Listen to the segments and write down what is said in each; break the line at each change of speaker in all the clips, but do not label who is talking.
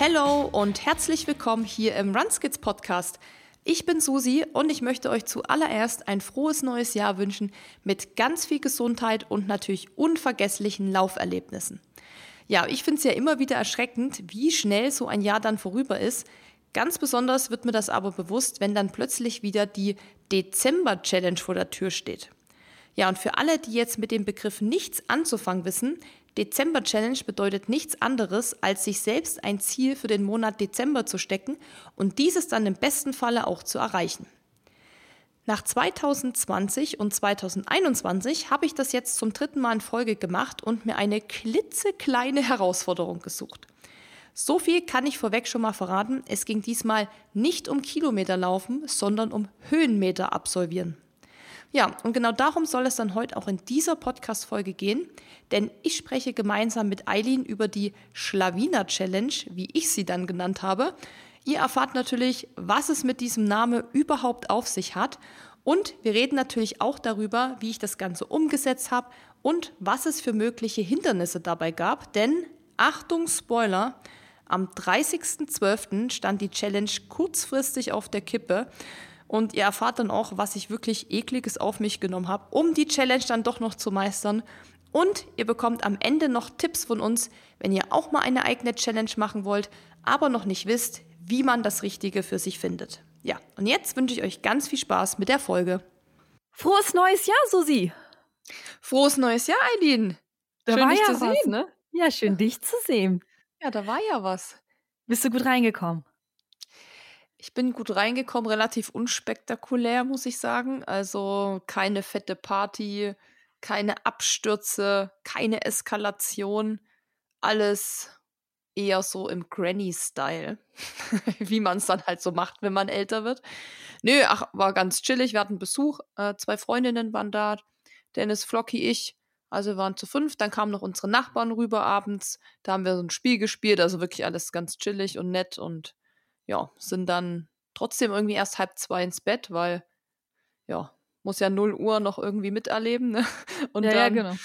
Hello und herzlich willkommen hier im Runskids Podcast. Ich bin Susi und ich möchte euch zuallererst ein frohes neues Jahr wünschen mit ganz viel Gesundheit und natürlich unvergesslichen Lauferlebnissen. Ja, ich finde es ja immer wieder erschreckend, wie schnell so ein Jahr dann vorüber ist. Ganz besonders wird mir das aber bewusst, wenn dann plötzlich wieder die Dezember-Challenge vor der Tür steht. Ja, und für alle, die jetzt mit dem Begriff nichts anzufangen wissen, Dezember Challenge bedeutet nichts anderes, als sich selbst ein Ziel für den Monat Dezember zu stecken und dieses dann im besten Falle auch zu erreichen. Nach 2020 und 2021 habe ich das jetzt zum dritten Mal in Folge gemacht und mir eine klitzekleine Herausforderung gesucht. So viel kann ich vorweg schon mal verraten. Es ging diesmal nicht um Kilometer laufen, sondern um Höhenmeter absolvieren. Ja, und genau darum soll es dann heute auch in dieser Podcast-Folge gehen, denn ich spreche gemeinsam mit Eileen über die Schlawiner Challenge, wie ich sie dann genannt habe. Ihr erfahrt natürlich, was es mit diesem Namen überhaupt auf sich hat. Und wir reden natürlich auch darüber, wie ich das Ganze umgesetzt habe und was es für mögliche Hindernisse dabei gab. Denn, Achtung, Spoiler, am 30.12. stand die Challenge kurzfristig auf der Kippe. Und ihr erfahrt dann auch, was ich wirklich ekliges auf mich genommen habe, um die Challenge dann doch noch zu meistern. Und ihr bekommt am Ende noch Tipps von uns, wenn ihr auch mal eine eigene Challenge machen wollt, aber noch nicht wisst, wie man das Richtige für sich findet. Ja, und jetzt wünsche ich euch ganz viel Spaß mit der Folge.
Frohes neues Jahr, Susi!
Frohes neues Jahr, Eileen!
Da schön, war dich ja zu was, sehen. ne? Ja, schön, dich zu sehen.
Ja, da war ja was.
Bist du gut reingekommen?
Ich bin gut reingekommen, relativ unspektakulär, muss ich sagen. Also keine fette Party, keine Abstürze, keine Eskalation. Alles eher so im Granny-Style, wie man es dann halt so macht, wenn man älter wird. Nö, ach, war ganz chillig. Wir hatten Besuch. Äh, zwei Freundinnen waren da. Dennis, Flocky, ich. Also wir waren zu fünf. Dann kamen noch unsere Nachbarn rüber abends. Da haben wir so ein Spiel gespielt. Also wirklich alles ganz chillig und nett und ja, sind dann trotzdem irgendwie erst halb zwei ins Bett, weil ja, muss ja 0 Uhr noch irgendwie miterleben. Ne? Und
ja,
dann,
ja, genau.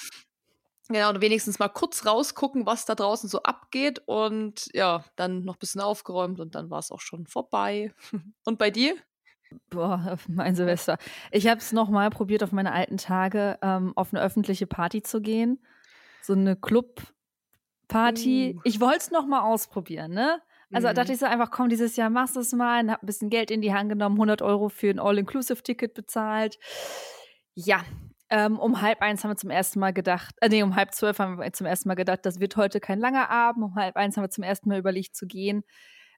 Genau, und wenigstens mal kurz rausgucken, was da draußen so abgeht und ja, dann noch ein bisschen aufgeräumt und dann war es auch schon vorbei. Und bei dir?
Boah, mein Silvester. Ich habe es nochmal probiert, auf meine alten Tage ähm, auf eine öffentliche Party zu gehen. So eine Club-Party. Uh. Ich wollte es nochmal ausprobieren, ne? Also mhm. dachte ich so einfach, komm, dieses Jahr machst du es mal, hab ein bisschen Geld in die Hand genommen, 100 Euro für ein All-Inclusive-Ticket bezahlt. Ja, ähm, um halb eins haben wir zum ersten Mal gedacht, äh, nee, um halb zwölf haben wir zum ersten Mal gedacht, das wird heute kein langer Abend. Um halb eins haben wir zum ersten Mal überlegt zu gehen.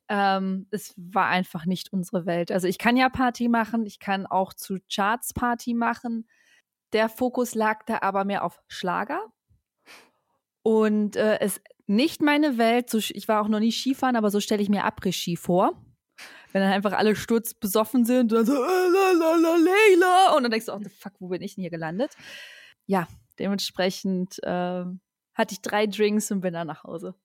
Ähm, es war einfach nicht unsere Welt. Also ich kann ja Party machen, ich kann auch zu Charts Party machen. Der Fokus lag da aber mehr auf Schlager. Und äh, es nicht meine Welt. So, ich war auch noch nie Skifahren, aber so stelle ich mir Après-Ski vor. Wenn dann einfach alle sturzbesoffen sind und dann so, äh, Leila. Und dann denkst du, oh, the fuck, wo bin ich denn hier gelandet? Ja, dementsprechend äh, hatte ich drei Drinks und bin dann nach Hause.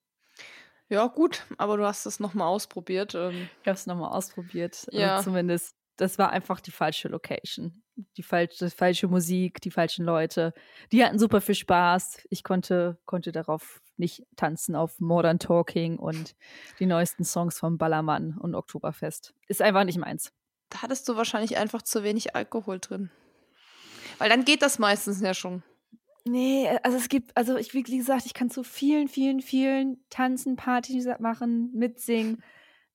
Ja, gut, aber du hast es nochmal ausprobiert. Ähm.
Ich habe es nochmal ausprobiert. Also ja. Also zumindest, das war einfach die falsche Location die falsche, falsche Musik, die falschen Leute. Die hatten super viel Spaß. Ich konnte, konnte darauf nicht tanzen auf Modern Talking und die neuesten Songs vom Ballermann und Oktoberfest. Ist einfach nicht meins.
Da hattest du wahrscheinlich einfach zu wenig Alkohol drin. Weil dann geht das meistens ja schon.
Nee, also es gibt, also ich, wie gesagt, ich kann zu vielen, vielen, vielen tanzen, Partys machen, mitsingen.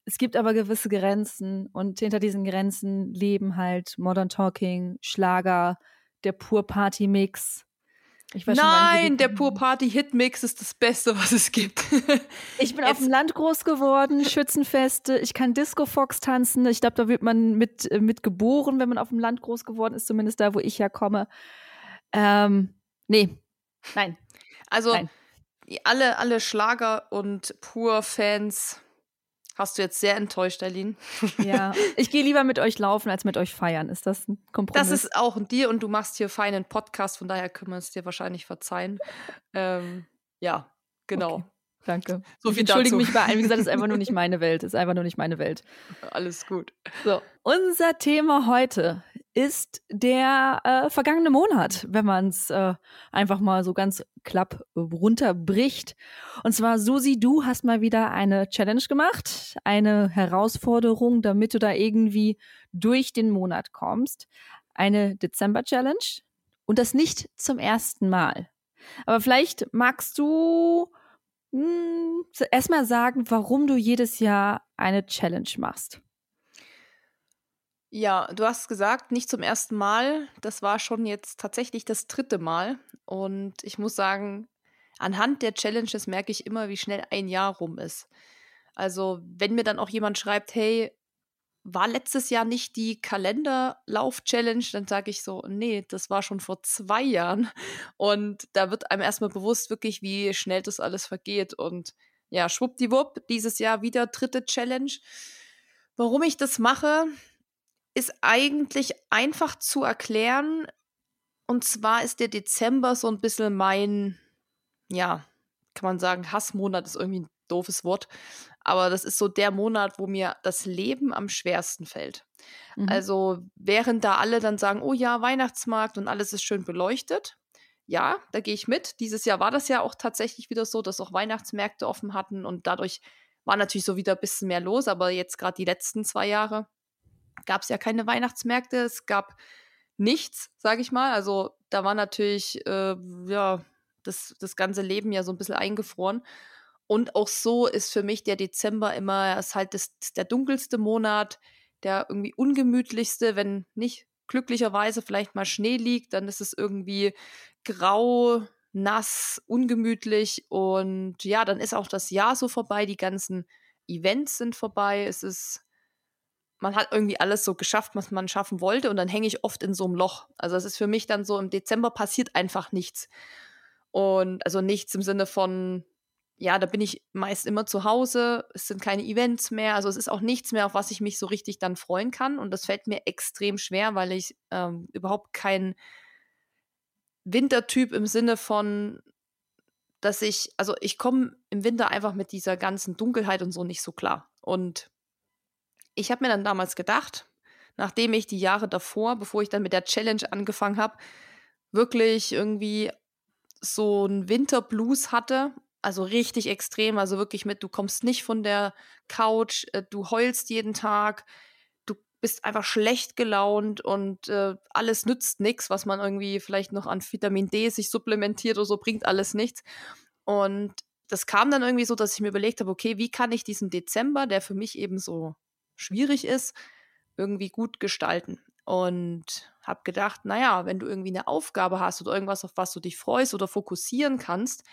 Es gibt aber gewisse Grenzen und hinter diesen Grenzen leben halt Modern Talking, Schlager, der Pur Party Mix.
Nein, der Pur Party Hit Mix ist das Beste, was es gibt.
ich bin Jetzt. auf dem Land groß geworden, Schützenfeste, ich kann Disco Fox tanzen. Ich glaube, da wird man mit, äh, mit geboren, wenn man auf dem Land groß geworden ist, zumindest da, wo ich herkomme. Ähm, nee, nein.
Also
nein.
alle, alle Schlager und Pur-Fans Hast du jetzt sehr enttäuscht, Aline?
Ja, ich gehe lieber mit euch laufen, als mit euch feiern. Ist das ein Kompromiss?
Das ist auch ein dir und du machst hier feinen Podcast, von daher können wir es dir wahrscheinlich verzeihen. Ähm, ja, genau. Okay,
danke. So viel ich entschuldige dazu. mich bei allen. Wie gesagt, es ist einfach nur nicht meine Welt. Ist einfach nur nicht meine Welt.
Alles gut.
So, unser Thema heute ist der äh, vergangene Monat, wenn man es äh, einfach mal so ganz klapp runterbricht. Und zwar, Susi, du hast mal wieder eine Challenge gemacht, eine Herausforderung, damit du da irgendwie durch den Monat kommst. Eine Dezember-Challenge und das nicht zum ersten Mal. Aber vielleicht magst du hm, erstmal sagen, warum du jedes Jahr eine Challenge machst.
Ja, du hast gesagt, nicht zum ersten Mal. Das war schon jetzt tatsächlich das dritte Mal. Und ich muss sagen, anhand der Challenges merke ich immer, wie schnell ein Jahr rum ist. Also, wenn mir dann auch jemand schreibt, hey, war letztes Jahr nicht die Kalenderlauf-Challenge, dann sage ich so, nee, das war schon vor zwei Jahren. Und da wird einem erstmal bewusst, wirklich, wie schnell das alles vergeht. Und ja, schwuppdiwupp, dieses Jahr wieder dritte Challenge. Warum ich das mache, ist eigentlich einfach zu erklären. Und zwar ist der Dezember so ein bisschen mein, ja, kann man sagen, Hassmonat ist irgendwie ein doofes Wort. Aber das ist so der Monat, wo mir das Leben am schwersten fällt. Mhm. Also, während da alle dann sagen, oh ja, Weihnachtsmarkt und alles ist schön beleuchtet. Ja, da gehe ich mit. Dieses Jahr war das ja auch tatsächlich wieder so, dass auch Weihnachtsmärkte offen hatten und dadurch war natürlich so wieder ein bisschen mehr los. Aber jetzt gerade die letzten zwei Jahre gab es ja keine Weihnachtsmärkte, es gab nichts, sage ich mal. Also da war natürlich, äh, ja, das, das ganze Leben ja so ein bisschen eingefroren. Und auch so ist für mich der Dezember immer, ist halt das, der dunkelste Monat, der irgendwie ungemütlichste, wenn nicht glücklicherweise vielleicht mal Schnee liegt, dann ist es irgendwie grau, nass, ungemütlich und ja, dann ist auch das Jahr so vorbei, die ganzen Events sind vorbei, es ist man hat irgendwie alles so geschafft, was man schaffen wollte und dann hänge ich oft in so einem Loch. Also es ist für mich dann so, im Dezember passiert einfach nichts. Und also nichts im Sinne von, ja, da bin ich meist immer zu Hause, es sind keine Events mehr, also es ist auch nichts mehr, auf was ich mich so richtig dann freuen kann. Und das fällt mir extrem schwer, weil ich ähm, überhaupt kein Wintertyp im Sinne von, dass ich, also ich komme im Winter einfach mit dieser ganzen Dunkelheit und so nicht so klar. Und ich habe mir dann damals gedacht, nachdem ich die Jahre davor, bevor ich dann mit der Challenge angefangen habe, wirklich irgendwie so einen Winterblues hatte, also richtig extrem, also wirklich mit, du kommst nicht von der Couch, äh, du heulst jeden Tag, du bist einfach schlecht gelaunt und äh, alles nützt nichts, was man irgendwie vielleicht noch an Vitamin D sich supplementiert oder so, bringt alles nichts. Und das kam dann irgendwie so, dass ich mir überlegt habe, okay, wie kann ich diesen Dezember, der für mich eben so schwierig ist, irgendwie gut gestalten. Und habe gedacht, naja, wenn du irgendwie eine Aufgabe hast oder irgendwas, auf was du dich freust oder fokussieren kannst,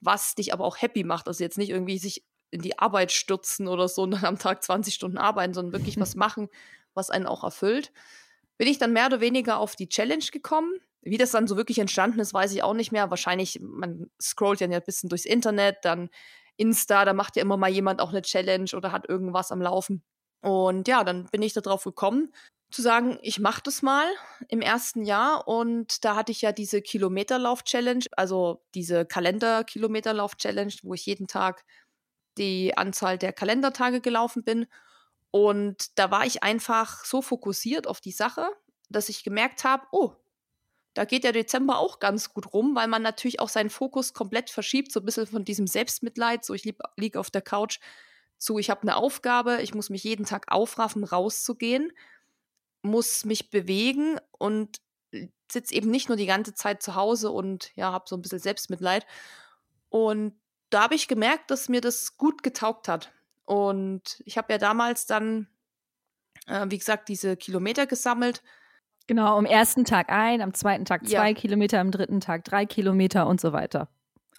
was dich aber auch happy macht, also jetzt nicht irgendwie sich in die Arbeit stürzen oder so und dann am Tag 20 Stunden arbeiten, sondern wirklich was machen, was einen auch erfüllt, bin ich dann mehr oder weniger auf die Challenge gekommen. Wie das dann so wirklich entstanden ist, weiß ich auch nicht mehr. Wahrscheinlich, man scrollt ja ein bisschen durchs Internet, dann Insta, da macht ja immer mal jemand auch eine Challenge oder hat irgendwas am Laufen. Und ja, dann bin ich darauf gekommen, zu sagen, ich mache das mal im ersten Jahr. Und da hatte ich ja diese Kilometerlauf-Challenge, also diese Kalender-Kilometerlauf-Challenge, wo ich jeden Tag die Anzahl der Kalendertage gelaufen bin. Und da war ich einfach so fokussiert auf die Sache, dass ich gemerkt habe, oh, da geht der Dezember auch ganz gut rum, weil man natürlich auch seinen Fokus komplett verschiebt, so ein bisschen von diesem Selbstmitleid, so ich liege auf der Couch, zu, ich habe eine Aufgabe, ich muss mich jeden Tag aufraffen, rauszugehen, muss mich bewegen und sitze eben nicht nur die ganze Zeit zu Hause und ja, habe so ein bisschen Selbstmitleid. Und da habe ich gemerkt, dass mir das gut getaugt hat. Und ich habe ja damals dann, äh, wie gesagt, diese Kilometer gesammelt.
Genau, am ersten Tag ein, am zweiten Tag zwei ja. Kilometer, am dritten Tag drei Kilometer und so weiter.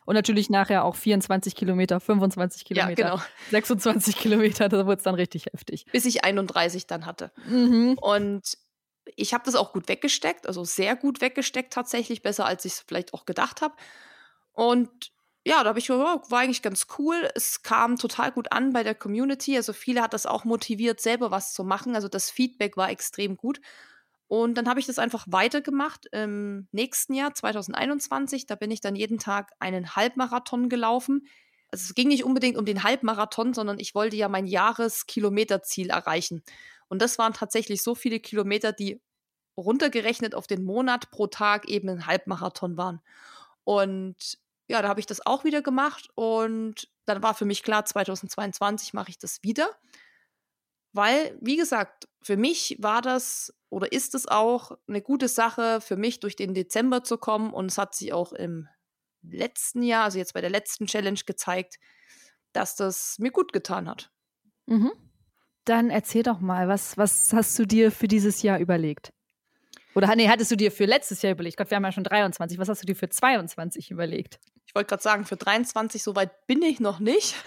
Und natürlich nachher auch 24 Kilometer, 25 Kilometer, ja, genau. 26 Kilometer, da wurde es dann richtig heftig.
Bis ich 31 dann hatte. Mhm. Und ich habe das auch gut weggesteckt, also sehr gut weggesteckt tatsächlich, besser als ich es vielleicht auch gedacht habe. Und ja, da habe ich oh, war eigentlich ganz cool. Es kam total gut an bei der Community. Also viele hat das auch motiviert, selber was zu machen. Also das Feedback war extrem gut. Und dann habe ich das einfach weitergemacht im nächsten Jahr, 2021. Da bin ich dann jeden Tag einen Halbmarathon gelaufen. Also es ging nicht unbedingt um den Halbmarathon, sondern ich wollte ja mein Jahreskilometerziel erreichen. Und das waren tatsächlich so viele Kilometer, die runtergerechnet auf den Monat pro Tag eben ein Halbmarathon waren. Und ja, da habe ich das auch wieder gemacht und dann war für mich klar, 2022 mache ich das wieder. Weil, wie gesagt, für mich war das oder ist es auch eine gute Sache, für mich durch den Dezember zu kommen. Und es hat sich auch im letzten Jahr, also jetzt bei der letzten Challenge gezeigt, dass das mir gut getan hat.
Mhm. Dann erzähl doch mal, was, was hast du dir für dieses Jahr überlegt? Oder nee, hattest du dir für letztes Jahr überlegt? Gott, wir haben ja schon 23. Was hast du dir für 22 überlegt?
Ich wollte gerade sagen, für 23 so weit bin ich noch nicht.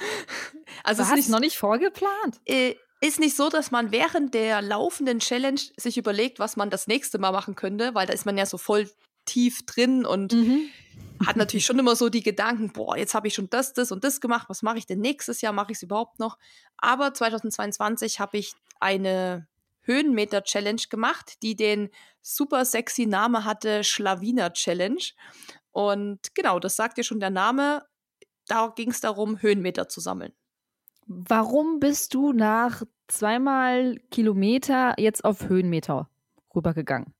Also hast du noch nicht vorgeplant?
Äh, ist nicht so, dass man während der laufenden Challenge sich überlegt, was man das nächste Mal machen könnte, weil da ist man ja so voll tief drin und mhm. hat natürlich schon immer so die Gedanken, boah, jetzt habe ich schon das, das und das gemacht, was mache ich denn nächstes Jahr, mache ich es überhaupt noch? Aber 2022 habe ich eine Höhenmeter-Challenge gemacht, die den super sexy Name hatte, Schlawiner Challenge. Und genau, das sagt ja schon der Name. Da ging es darum, Höhenmeter zu sammeln.
Warum bist du nach zweimal Kilometer jetzt auf Höhenmeter rübergegangen?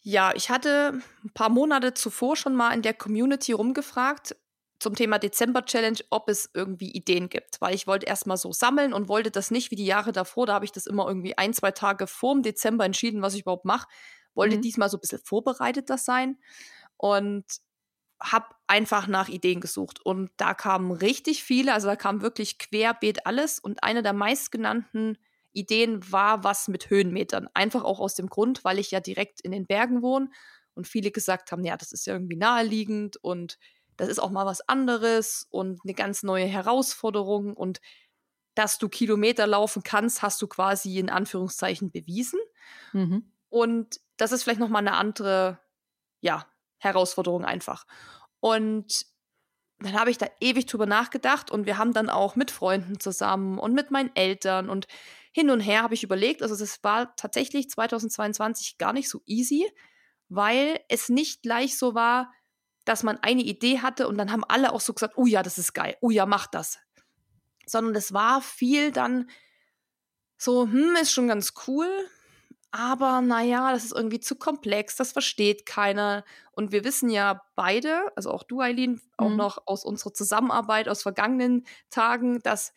Ja, ich hatte ein paar Monate zuvor schon mal in der Community rumgefragt zum Thema Dezember Challenge, ob es irgendwie Ideen gibt, weil ich wollte erstmal so sammeln und wollte das nicht wie die Jahre davor, da habe ich das immer irgendwie ein, zwei Tage vor dem Dezember entschieden, was ich überhaupt mache. Wollte mhm. diesmal so ein bisschen vorbereiteter sein und habe einfach nach Ideen gesucht. Und da kamen richtig viele, also da kam wirklich querbeet alles. Und eine der meistgenannten Ideen war was mit Höhenmetern. Einfach auch aus dem Grund, weil ich ja direkt in den Bergen wohne und viele gesagt haben, ja, das ist ja irgendwie naheliegend und das ist auch mal was anderes und eine ganz neue Herausforderung. Und dass du Kilometer laufen kannst, hast du quasi in Anführungszeichen bewiesen. Mhm. Und das ist vielleicht nochmal eine andere, ja, Herausforderung einfach. Und dann habe ich da ewig drüber nachgedacht und wir haben dann auch mit Freunden zusammen und mit meinen Eltern und hin und her habe ich überlegt, also es war tatsächlich 2022 gar nicht so easy, weil es nicht gleich so war, dass man eine Idee hatte und dann haben alle auch so gesagt, oh ja, das ist geil, oh ja, mach das. Sondern es war viel dann so, hm, ist schon ganz cool, aber naja, das ist irgendwie zu komplex, das versteht keiner. Und wir wissen ja beide, also auch du, Eileen, auch mhm. noch aus unserer Zusammenarbeit aus vergangenen Tagen, dass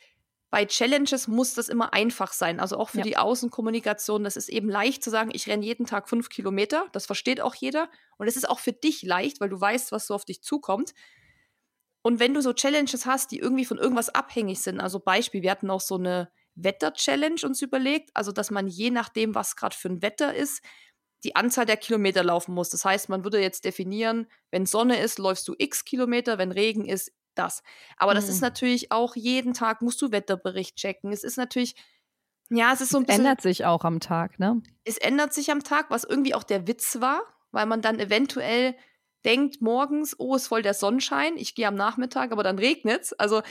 bei Challenges muss das immer einfach sein. Also auch für ja. die Außenkommunikation. Das ist eben leicht zu sagen, ich renne jeden Tag fünf Kilometer. Das versteht auch jeder. Und es ist auch für dich leicht, weil du weißt, was so auf dich zukommt. Und wenn du so Challenges hast, die irgendwie von irgendwas abhängig sind, also Beispiel, wir hatten auch so eine Wetter-Challenge uns überlegt, also dass man je nachdem, was gerade für ein Wetter ist, die Anzahl der Kilometer laufen muss. Das heißt, man würde jetzt definieren, wenn Sonne ist, läufst du x Kilometer, wenn Regen ist, das. Aber mhm. das ist mhm. natürlich auch jeden Tag musst du Wetterbericht checken. Es ist natürlich, ja, es ist so ein
bisschen. Es ändert sich auch am Tag, ne?
Es ändert sich am Tag, was irgendwie auch der Witz war, weil man dann eventuell denkt morgens, oh, ist voll der Sonnenschein, ich gehe am Nachmittag, aber dann regnet es. Also,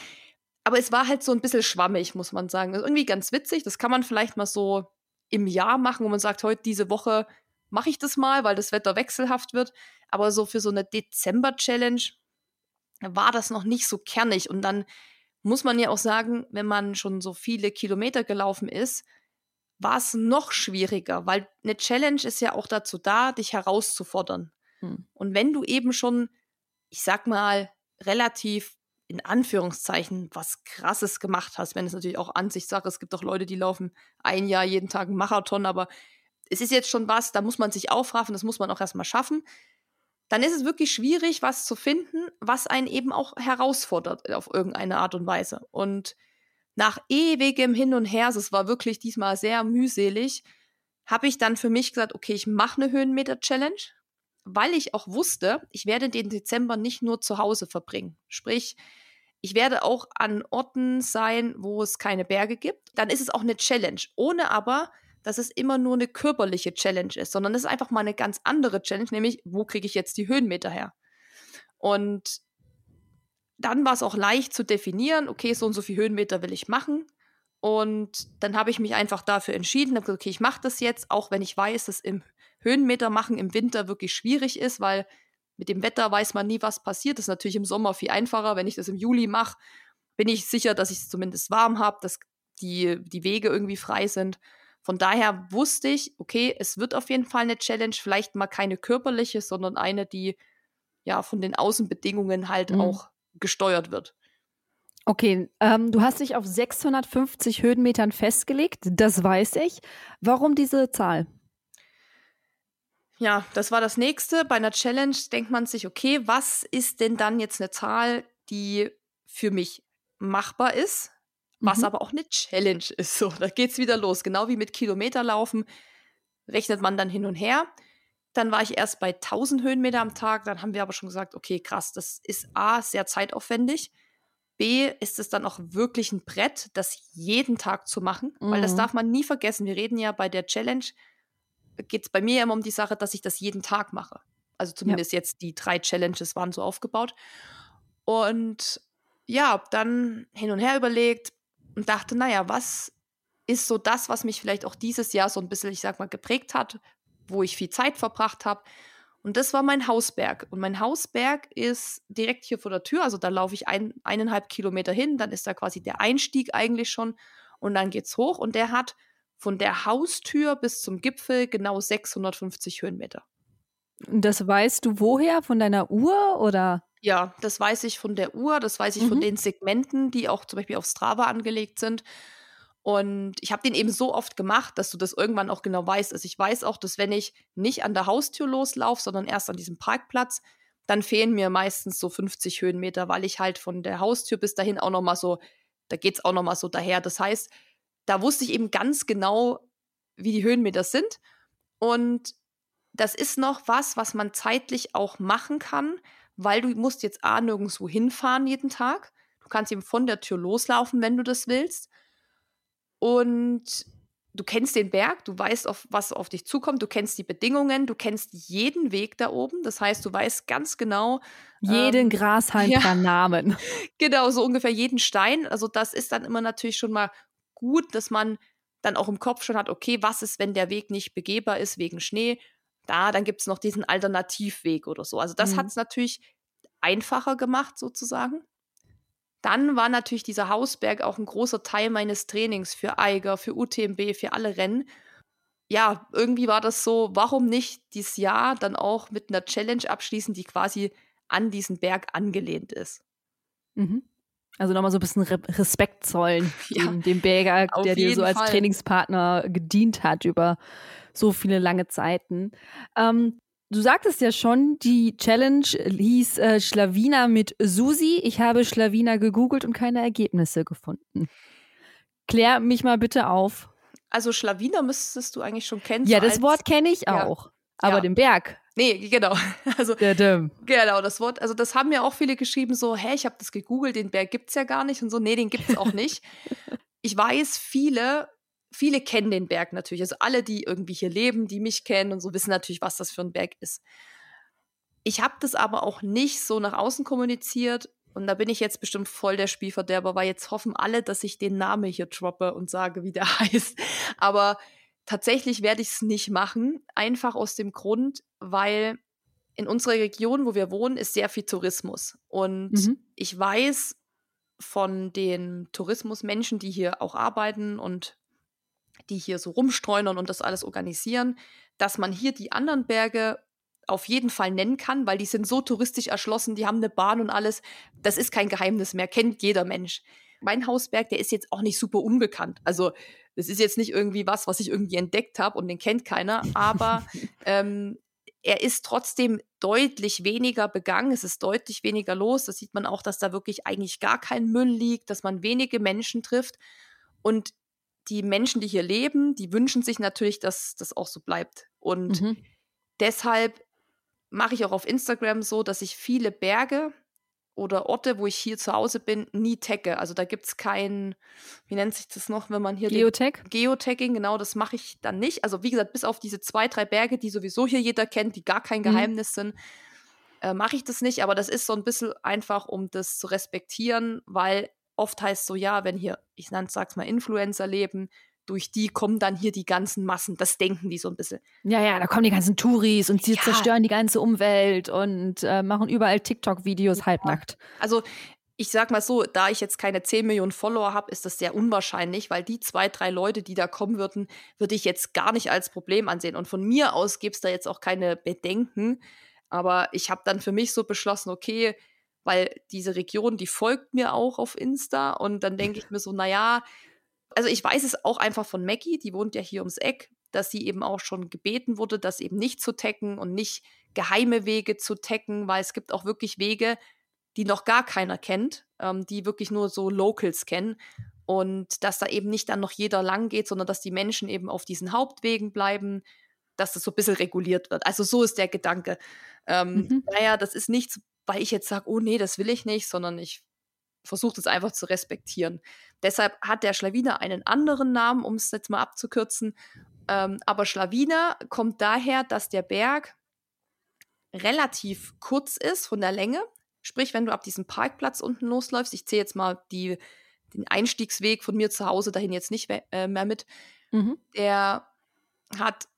aber es war halt so ein bisschen schwammig, muss man sagen. Also irgendwie ganz witzig. Das kann man vielleicht mal so im Jahr machen, wo man sagt, heute diese Woche mache ich das mal, weil das Wetter wechselhaft wird. Aber so für so eine Dezember-Challenge war das noch nicht so kernig. Und dann muss man ja auch sagen, wenn man schon so viele Kilometer gelaufen ist, war es noch schwieriger, weil eine Challenge ist ja auch dazu da, dich herauszufordern. Hm. Und wenn du eben schon, ich sag mal, relativ in Anführungszeichen was Krasses gemacht hast, wenn es natürlich auch Ansichtssache, es gibt auch Leute, die laufen ein Jahr jeden Tag einen Marathon, aber es ist jetzt schon was, da muss man sich aufraffen, das muss man auch erstmal schaffen. Dann ist es wirklich schwierig, was zu finden, was einen eben auch herausfordert auf irgendeine Art und Weise. Und nach ewigem Hin und Her, es war wirklich diesmal sehr mühselig, habe ich dann für mich gesagt, okay, ich mache eine Höhenmeter-Challenge, weil ich auch wusste, ich werde den Dezember nicht nur zu Hause verbringen. Sprich, ich werde auch an Orten sein, wo es keine Berge gibt. Dann ist es auch eine Challenge, ohne aber dass es immer nur eine körperliche Challenge ist, sondern es ist einfach mal eine ganz andere Challenge, nämlich wo kriege ich jetzt die Höhenmeter her? Und dann war es auch leicht zu definieren, okay, so und so viele Höhenmeter will ich machen. Und dann habe ich mich einfach dafür entschieden, okay, ich mache das jetzt, auch wenn ich weiß, dass im Höhenmeter machen im Winter wirklich schwierig ist, weil mit dem Wetter weiß man nie, was passiert. Das ist natürlich im Sommer viel einfacher. Wenn ich das im Juli mache, bin ich sicher, dass ich es zumindest warm habe, dass die, die Wege irgendwie frei sind. Von daher wusste ich, okay, es wird auf jeden Fall eine Challenge, vielleicht mal keine körperliche, sondern eine, die ja von den Außenbedingungen halt mhm. auch gesteuert wird.
Okay, ähm, du hast dich auf 650 Höhenmetern festgelegt, das weiß ich. Warum diese Zahl?
Ja, das war das nächste. Bei einer Challenge denkt man sich, okay, was ist denn dann jetzt eine Zahl, die für mich machbar ist, was mhm. aber auch eine Challenge ist. So, da geht's wieder los. Genau wie mit Kilometerlaufen rechnet man dann hin und her. Dann war ich erst bei 1000 Höhenmeter am Tag. Dann haben wir aber schon gesagt, okay, krass, das ist A, sehr zeitaufwendig. B, ist es dann auch wirklich ein Brett, das jeden Tag zu machen, mhm. weil das mhm. darf man nie vergessen. Wir reden ja bei der Challenge, geht es bei mir immer um die Sache, dass ich das jeden Tag mache. Also zumindest ja. jetzt die drei Challenges waren so aufgebaut. Und ja, dann hin und her überlegt und dachte, naja, was ist so das, was mich vielleicht auch dieses Jahr so ein bisschen, ich sag mal, geprägt hat, wo ich viel Zeit verbracht habe. Und das war mein Hausberg. Und mein Hausberg ist direkt hier vor der Tür. Also da laufe ich ein, eineinhalb Kilometer hin. Dann ist da quasi der Einstieg eigentlich schon. Und dann geht's hoch. Und der hat von der Haustür bis zum Gipfel genau 650 Höhenmeter.
Das weißt du woher? Von deiner Uhr oder?
Ja, das weiß ich von der Uhr. Das weiß ich mhm. von den Segmenten, die auch zum Beispiel auf Strava angelegt sind. Und ich habe den eben so oft gemacht, dass du das irgendwann auch genau weißt. Also ich weiß auch, dass wenn ich nicht an der Haustür loslaufe, sondern erst an diesem Parkplatz, dann fehlen mir meistens so 50 Höhenmeter, weil ich halt von der Haustür bis dahin auch noch mal so, da geht es auch noch mal so daher. Das heißt, da wusste ich eben ganz genau, wie die Höhenmeter sind. Und das ist noch was, was man zeitlich auch machen kann, weil du musst jetzt A nirgendwo hinfahren jeden Tag. Du kannst eben von der Tür loslaufen, wenn du das willst. Und du kennst den Berg, du weißt, auf, was auf dich zukommt, du kennst die Bedingungen, du kennst jeden Weg da oben. Das heißt, du weißt ganz genau.
Jeden ähm, Grashalm ja, Namen.
Genau, so ungefähr jeden Stein. Also, das ist dann immer natürlich schon mal gut, dass man dann auch im Kopf schon hat, okay, was ist, wenn der Weg nicht begehbar ist wegen Schnee? Da, dann gibt es noch diesen Alternativweg oder so. Also, das mhm. hat es natürlich einfacher gemacht, sozusagen. Dann war natürlich dieser Hausberg auch ein großer Teil meines Trainings für Eiger, für UTMB, für alle Rennen. Ja, irgendwie war das so, warum nicht dieses Jahr dann auch mit einer Challenge abschließen, die quasi an diesen Berg angelehnt ist.
Mhm. Also nochmal so ein bisschen Re Respekt zollen ja, dem, dem Berger, der dir so als Fall. Trainingspartner gedient hat über so viele lange Zeiten. Ähm, Du sagtest ja schon, die Challenge hieß äh, Schlawiner mit Susi. Ich habe Schlawiner gegoogelt und keine Ergebnisse gefunden. Klär mich mal bitte auf.
Also Schlawiner müsstest du eigentlich schon kennen.
Ja, das Wort kenne ich auch. Ja. Aber ja. den Berg.
Nee, genau. Also genau, das Wort, also das haben ja auch viele geschrieben, so, hä, ich habe das gegoogelt, den Berg gibt's ja gar nicht und so, nee, den gibt's auch nicht. ich weiß, viele viele kennen den Berg natürlich. Also alle, die irgendwie hier leben, die mich kennen und so, wissen natürlich, was das für ein Berg ist. Ich habe das aber auch nicht so nach außen kommuniziert. Und da bin ich jetzt bestimmt voll der Spielverderber, weil jetzt hoffen alle, dass ich den Namen hier droppe und sage, wie der heißt. Aber tatsächlich werde ich es nicht machen. Einfach aus dem Grund, weil in unserer Region, wo wir wohnen, ist sehr viel Tourismus. Und mhm. ich weiß von den Tourismusmenschen, die hier auch arbeiten und die hier so rumstreunern und das alles organisieren, dass man hier die anderen Berge auf jeden Fall nennen kann, weil die sind so touristisch erschlossen, die haben eine Bahn und alles. Das ist kein Geheimnis mehr, kennt jeder Mensch. Mein Hausberg, der ist jetzt auch nicht super unbekannt. Also das ist jetzt nicht irgendwie was, was ich irgendwie entdeckt habe und den kennt keiner, aber ähm, er ist trotzdem deutlich weniger begangen, es ist deutlich weniger los. Das sieht man auch, dass da wirklich eigentlich gar kein Müll liegt, dass man wenige Menschen trifft. Und die Menschen, die hier leben, die wünschen sich natürlich, dass das auch so bleibt. Und mhm. deshalb mache ich auch auf Instagram so, dass ich viele Berge oder Orte, wo ich hier zu Hause bin, nie tagge. Also da gibt es kein, wie nennt sich das noch, wenn man hier
Geotag?
Geotagging, genau, das mache ich dann nicht. Also wie gesagt, bis auf diese zwei, drei Berge, die sowieso hier jeder kennt, die gar kein mhm. Geheimnis mhm. sind, äh, mache ich das nicht. Aber das ist so ein bisschen einfach, um das zu respektieren, weil oft heißt so, ja, wenn hier, ich nenne sag's mal, Influencer leben, durch die kommen dann hier die ganzen Massen. Das denken die so ein bisschen.
Ja, ja, da kommen die ganzen Touris und sie ja. zerstören die ganze Umwelt und äh, machen überall TikTok-Videos ja. halbnackt.
Also ich sag mal so, da ich jetzt keine 10 Millionen Follower habe, ist das sehr unwahrscheinlich, weil die zwei, drei Leute, die da kommen würden, würde ich jetzt gar nicht als Problem ansehen. Und von mir aus gibt es da jetzt auch keine Bedenken. Aber ich habe dann für mich so beschlossen, okay, weil diese Region, die folgt mir auch auf Insta. Und dann denke ich mir so, naja, also ich weiß es auch einfach von Maggie, die wohnt ja hier ums Eck, dass sie eben auch schon gebeten wurde, das eben nicht zu tacken und nicht geheime Wege zu tacken, weil es gibt auch wirklich Wege, die noch gar keiner kennt, ähm, die wirklich nur so Locals kennen. Und dass da eben nicht dann noch jeder lang geht, sondern dass die Menschen eben auf diesen Hauptwegen bleiben, dass das so ein bisschen reguliert wird. Also so ist der Gedanke. Ähm, mhm. Naja, das ist nichts, weil ich jetzt sage, oh nee, das will ich nicht, sondern ich versuche das einfach zu respektieren. Deshalb hat der Schlawiner einen anderen Namen, um es jetzt mal abzukürzen. Ähm, aber Schlawiner kommt daher, dass der Berg relativ kurz ist von der Länge. Sprich, wenn du ab diesem Parkplatz unten losläufst, ich zähle jetzt mal die, den Einstiegsweg von mir zu Hause dahin jetzt nicht äh, mehr mit, mhm. der hat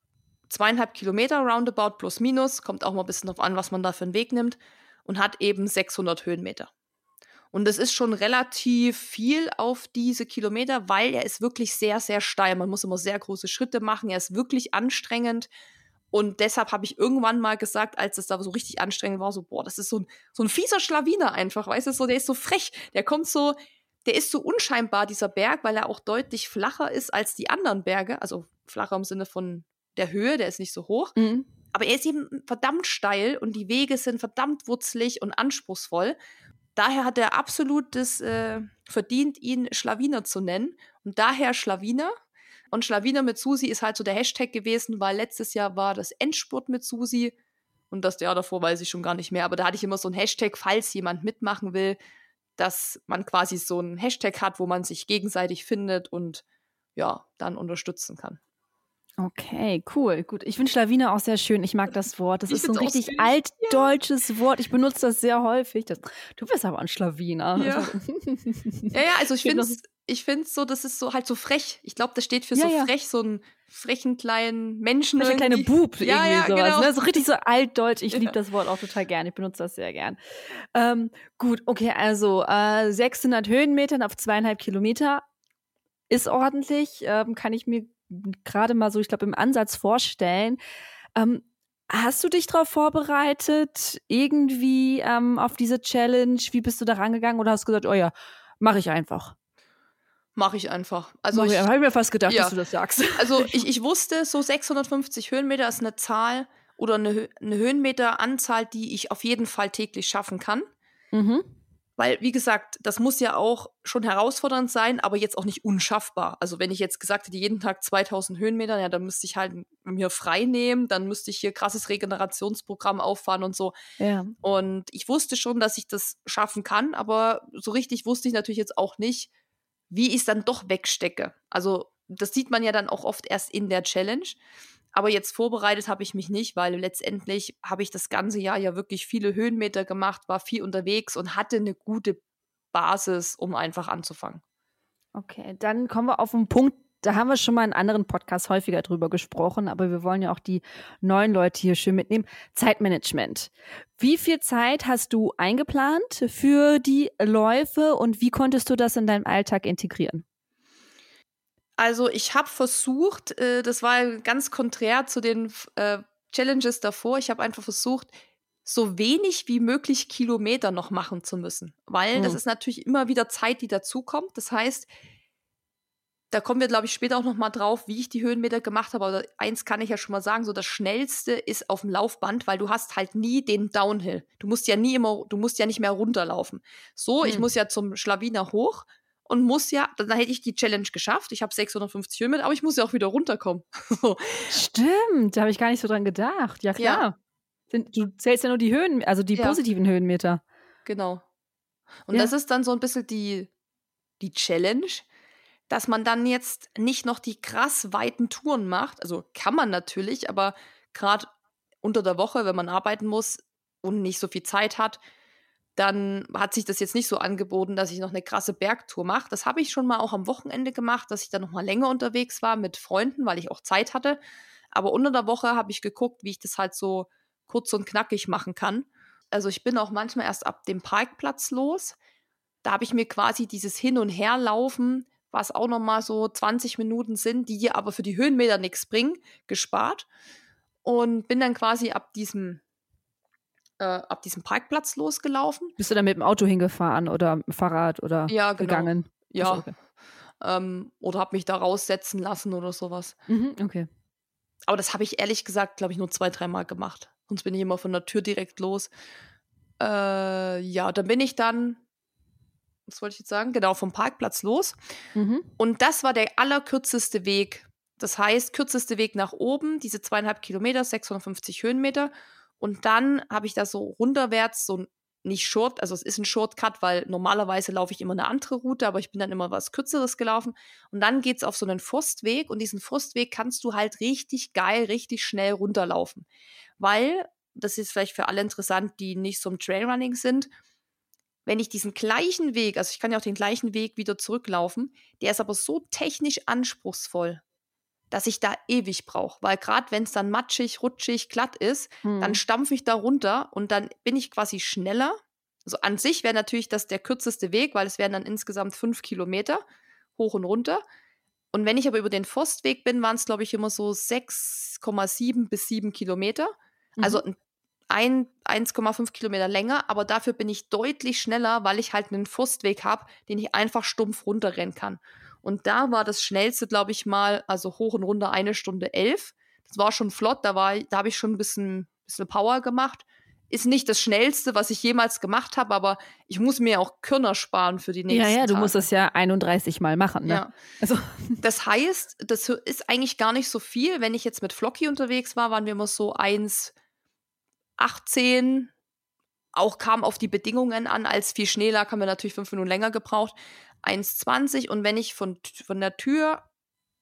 zweieinhalb Kilometer roundabout plus minus, kommt auch mal ein bisschen drauf an, was man da für einen Weg nimmt und hat eben 600 Höhenmeter. Und das ist schon relativ viel auf diese Kilometer, weil er ist wirklich sehr, sehr steil. Man muss immer sehr große Schritte machen. Er ist wirklich anstrengend. Und deshalb habe ich irgendwann mal gesagt, als es da so richtig anstrengend war, so, boah, das ist so ein, so ein fieser Schlawiner einfach, weißt du, so, der ist so frech, der kommt so, der ist so unscheinbar, dieser Berg, weil er auch deutlich flacher ist als die anderen Berge, also flacher im Sinne von der Höhe, der ist nicht so hoch. Mhm. Aber er ist eben verdammt steil und die Wege sind verdammt wurzlig und anspruchsvoll. Daher hat er absolut das äh, verdient, ihn Schlawiner zu nennen. Und daher Schlawiner, und Schlawiner mit Susi ist halt so der Hashtag gewesen, weil letztes Jahr war das Endspurt mit Susi. Und das Jahr davor weiß ich schon gar nicht mehr. Aber da hatte ich immer so ein Hashtag, falls jemand mitmachen will, dass man quasi so ein Hashtag hat, wo man sich gegenseitig findet und ja, dann unterstützen kann.
Okay, cool, gut. Ich finde Schlawiner auch sehr schön. Ich mag das Wort. Das ich ist so ein richtig altdeutsches ja. Wort. Ich benutze das sehr häufig. Das, du bist aber ein Schlawiner.
Ja, also ja, ja, also ich finde es ich finde so, das ist so halt so frech. Ich glaube, das steht für ja, so ja. frech, so einen frechen kleinen Menschen.
Freche kleine Bub, ja, irgendwie ja, sowas. Genau. Ne? So richtig so altdeutsch. Ich liebe das Wort auch total gern. Ich benutze das sehr gern. Ähm, gut, okay, also äh, 600 Höhenmetern auf zweieinhalb Kilometer ist ordentlich. Ähm, kann ich mir gerade mal so, ich glaube, im Ansatz vorstellen. Ähm, Hast du dich darauf vorbereitet, irgendwie ähm, auf diese Challenge? Wie bist du da rangegangen oder hast du gesagt, oh ja, mache ich einfach?
Mache ich einfach. Also
ich habe mir fast gedacht, ja. dass du das sagst.
Also ich, ich wusste, so 650 Höhenmeter ist eine Zahl oder eine, eine Höhenmeteranzahl, die ich auf jeden Fall täglich schaffen kann. Mhm. Weil, wie gesagt, das muss ja auch schon herausfordernd sein, aber jetzt auch nicht unschaffbar. Also, wenn ich jetzt gesagt hätte, jeden Tag 2000 Höhenmeter, ja, dann müsste ich halt mir frei nehmen, dann müsste ich hier krasses Regenerationsprogramm auffahren und so. Ja. Und ich wusste schon, dass ich das schaffen kann, aber so richtig wusste ich natürlich jetzt auch nicht, wie ich es dann doch wegstecke. Also, das sieht man ja dann auch oft erst in der Challenge. Aber jetzt vorbereitet habe ich mich nicht, weil letztendlich habe ich das ganze Jahr ja wirklich viele Höhenmeter gemacht, war viel unterwegs und hatte eine gute Basis, um einfach anzufangen.
Okay, dann kommen wir auf einen Punkt, da haben wir schon mal in anderen Podcasts häufiger drüber gesprochen, aber wir wollen ja auch die neuen Leute hier schön mitnehmen. Zeitmanagement. Wie viel Zeit hast du eingeplant für die Läufe und wie konntest du das in deinem Alltag integrieren?
Also ich habe versucht, äh, das war ganz konträr zu den äh, Challenges davor, ich habe einfach versucht, so wenig wie möglich Kilometer noch machen zu müssen, weil mhm. das ist natürlich immer wieder Zeit, die dazukommt. Das heißt, da kommen wir, glaube ich, später auch noch mal drauf, wie ich die Höhenmeter gemacht habe. Aber eins kann ich ja schon mal sagen: So das Schnellste ist auf dem Laufband, weil du hast halt nie den Downhill. Du musst ja nie immer, du musst ja nicht mehr runterlaufen. So, hm. ich muss ja zum Schlawiner hoch und muss ja, dann hätte ich die Challenge geschafft. Ich habe 650 Höhenmeter, aber ich muss ja auch wieder runterkommen.
Stimmt, da habe ich gar nicht so dran gedacht. Ja, klar. Ja. Du zählst ja nur die Höhen, also die ja. positiven Höhenmeter.
Genau. Und ja. das ist dann so ein bisschen die, die Challenge, dass man dann jetzt nicht noch die krass weiten Touren macht. Also kann man natürlich, aber gerade unter der Woche, wenn man arbeiten muss und nicht so viel Zeit hat, dann hat sich das jetzt nicht so angeboten, dass ich noch eine krasse Bergtour mache. Das habe ich schon mal auch am Wochenende gemacht, dass ich dann noch mal länger unterwegs war mit Freunden, weil ich auch Zeit hatte. Aber unter der Woche habe ich geguckt, wie ich das halt so kurz und knackig machen kann. Also ich bin auch manchmal erst ab dem Parkplatz los, Da habe ich mir quasi dieses Hin- und Herlaufen, was auch nochmal so 20 Minuten sind, die aber für die Höhenmeter nichts bringen, gespart. Und bin dann quasi ab diesem, äh, ab diesem Parkplatz losgelaufen.
Bist du dann mit dem Auto hingefahren oder mit dem Fahrrad oder
ja, genau.
gegangen?
Ja. Okay. Ähm, oder habe mich da raussetzen lassen oder sowas.
Mhm, okay.
Aber das habe ich ehrlich gesagt, glaube ich, nur zwei, dreimal gemacht. Sonst bin ich immer von der Tür direkt los. Äh, ja, dann bin ich dann, was wollte ich jetzt sagen? Genau, vom Parkplatz los. Mhm. Und das war der allerkürzeste Weg. Das heißt, kürzeste Weg nach oben, diese zweieinhalb Kilometer, 650 Höhenmeter. Und dann habe ich da so runterwärts so nicht Short, also es ist ein Shortcut, weil normalerweise laufe ich immer eine andere Route, aber ich bin dann immer was Kürzeres gelaufen. Und dann geht es auf so einen Forstweg und diesen Forstweg kannst du halt richtig geil, richtig schnell runterlaufen. Weil das ist vielleicht für alle interessant, die nicht so im Trailrunning sind. Wenn ich diesen gleichen Weg, also ich kann ja auch den gleichen Weg wieder zurücklaufen, der ist aber so technisch anspruchsvoll, dass ich da ewig brauche. Weil gerade wenn es dann matschig, rutschig, glatt ist, hm. dann stampfe ich da runter und dann bin ich quasi schneller. Also an sich wäre natürlich das der kürzeste Weg, weil es wären dann insgesamt fünf Kilometer hoch und runter. Und wenn ich aber über den Forstweg bin, waren es, glaube ich, immer so 6,7 bis 7 Kilometer. Also mhm. ein 1,5 Kilometer länger, aber dafür bin ich deutlich schneller, weil ich halt einen Forstweg habe, den ich einfach stumpf runterrennen kann. Und da war das schnellste, glaube ich mal, also hoch und runter eine Stunde elf. Das war schon flott, da war, da habe ich schon ein bisschen, bisschen Power gemacht. Ist nicht das schnellste, was ich jemals gemacht habe, aber ich muss mir auch Körner sparen für die nächsten
Ja, ja, du
Tage.
musst das ja 31 Mal machen. Ne?
Ja. Also. Das heißt, das ist eigentlich gar nicht so viel. Wenn ich jetzt mit Flocky unterwegs war, waren wir immer so eins 18. Auch kam auf die Bedingungen an. Als viel Schnee lag, haben wir natürlich fünf Minuten länger gebraucht. 1,20 und wenn ich von, von der Tür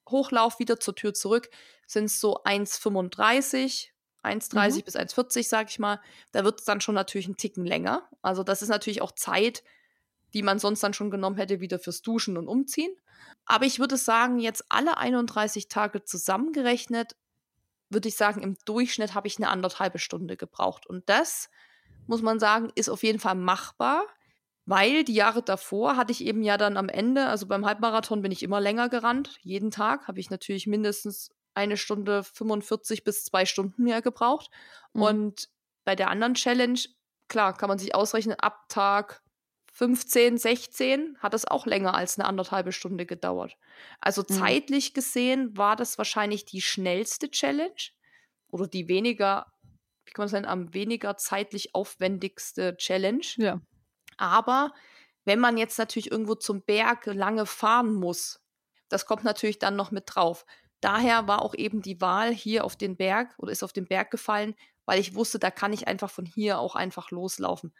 hochlaufe, wieder zur Tür zurück, sind es so 1,35, 1,30 mhm. bis 1,40, sag ich mal. Da wird es dann schon natürlich einen Ticken länger. Also das ist natürlich auch Zeit, die man sonst dann schon genommen hätte, wieder fürs Duschen und Umziehen. Aber ich würde sagen, jetzt alle 31 Tage zusammengerechnet würde ich sagen, im Durchschnitt habe ich eine anderthalbe Stunde gebraucht. Und das, muss man sagen, ist auf jeden Fall machbar, weil die Jahre davor hatte ich eben ja dann am Ende, also beim Halbmarathon bin ich immer länger gerannt. Jeden Tag habe ich natürlich mindestens eine Stunde 45 bis zwei Stunden mehr gebraucht. Mhm. Und bei der anderen Challenge, klar, kann man sich ausrechnen, ab Tag 15, 16 hat es auch länger als eine anderthalbe Stunde gedauert. Also mhm. zeitlich gesehen war das wahrscheinlich die schnellste Challenge oder die weniger, wie kann man sagen, am weniger zeitlich aufwendigste Challenge.
Ja.
Aber wenn man jetzt natürlich irgendwo zum Berg lange fahren muss, das kommt natürlich dann noch mit drauf. Daher war auch eben die Wahl hier auf den Berg oder ist auf den Berg gefallen, weil ich wusste, da kann ich einfach von hier auch einfach loslaufen.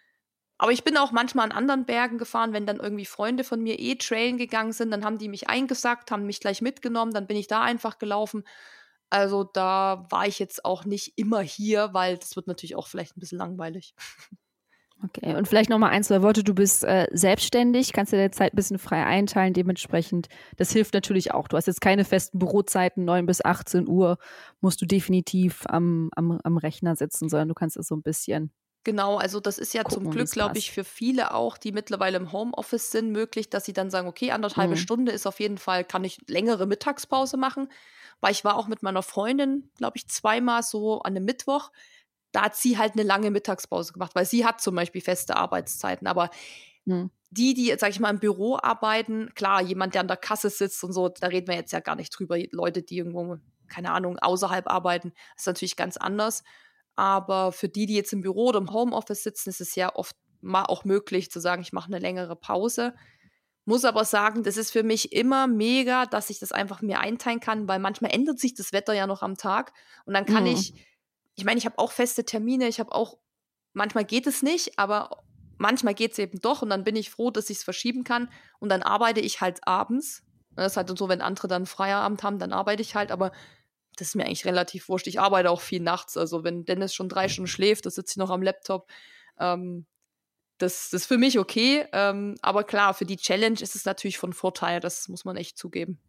Aber ich bin auch manchmal an anderen Bergen gefahren, wenn dann irgendwie Freunde von mir eh trailen gegangen sind, dann haben die mich eingesackt, haben mich gleich mitgenommen, dann bin ich da einfach gelaufen. Also da war ich jetzt auch nicht immer hier, weil das wird natürlich auch vielleicht ein bisschen langweilig.
Okay, und vielleicht nochmal ein, zwei Worte. Du bist äh, selbstständig, kannst dir der Zeit ein bisschen frei einteilen, dementsprechend. Das hilft natürlich auch. Du hast jetzt keine festen Bürozeiten, 9 bis 18 Uhr musst du definitiv am, am, am Rechner sitzen, sondern du kannst es so ein bisschen
Genau, also das ist ja Gucken, zum Glück, glaube ich, für viele auch, die mittlerweile im Homeoffice sind, möglich, dass sie dann sagen, okay, anderthalbe mhm. Stunde ist auf jeden Fall, kann ich längere Mittagspause machen. Weil ich war auch mit meiner Freundin, glaube ich, zweimal so an einem Mittwoch. Da hat sie halt eine lange Mittagspause gemacht, weil sie hat zum Beispiel feste Arbeitszeiten. Aber mhm. die, die, sag ich mal, im Büro arbeiten, klar, jemand, der an der Kasse sitzt und so, da reden wir jetzt ja gar nicht drüber. Leute, die irgendwo, keine Ahnung, außerhalb arbeiten, ist natürlich ganz anders. Aber für die, die jetzt im Büro oder im Homeoffice sitzen, ist es ja oft mal auch möglich zu sagen, ich mache eine längere Pause. Muss aber sagen, das ist für mich immer mega, dass ich das einfach mir einteilen kann, weil manchmal ändert sich das Wetter ja noch am Tag und dann kann mhm. ich, ich meine, ich habe auch feste Termine, ich habe auch, manchmal geht es nicht, aber manchmal geht es eben doch und dann bin ich froh, dass ich es verschieben kann und dann arbeite ich halt abends. Das ist halt so, wenn andere dann Feierabend haben, dann arbeite ich halt, aber das ist mir eigentlich relativ wurscht. Ich arbeite auch viel nachts. Also wenn Dennis schon drei Stunden schläft, da sitze ich noch am Laptop. Ähm, das, das ist für mich okay. Ähm, aber klar, für die Challenge ist es natürlich von Vorteil. Das muss man echt zugeben.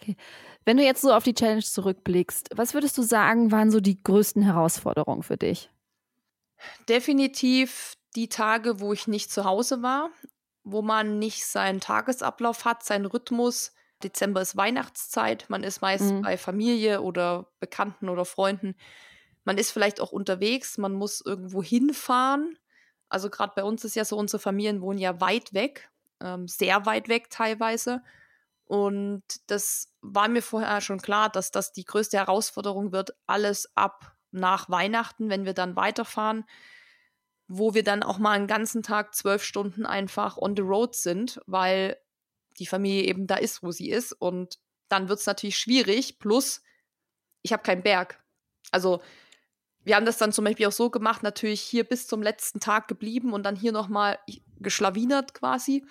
Okay. Wenn du jetzt so auf die Challenge zurückblickst, was würdest du sagen, waren so die größten Herausforderungen für dich?
Definitiv die Tage, wo ich nicht zu Hause war, wo man nicht seinen Tagesablauf hat, seinen Rhythmus. Dezember ist Weihnachtszeit, man ist meist mhm. bei Familie oder Bekannten oder Freunden. Man ist vielleicht auch unterwegs, man muss irgendwo hinfahren. Also gerade bei uns ist ja so, unsere Familien wohnen ja weit weg, ähm, sehr weit weg teilweise. Und das war mir vorher schon klar, dass das die größte Herausforderung wird, alles ab nach Weihnachten, wenn wir dann weiterfahren, wo wir dann auch mal einen ganzen Tag zwölf Stunden einfach on the road sind, weil die Familie eben da ist, wo sie ist. Und dann wird es natürlich schwierig. Plus, ich habe keinen Berg. Also wir haben das dann zum Beispiel auch so gemacht, natürlich hier bis zum letzten Tag geblieben und dann hier nochmal geschlawinert quasi,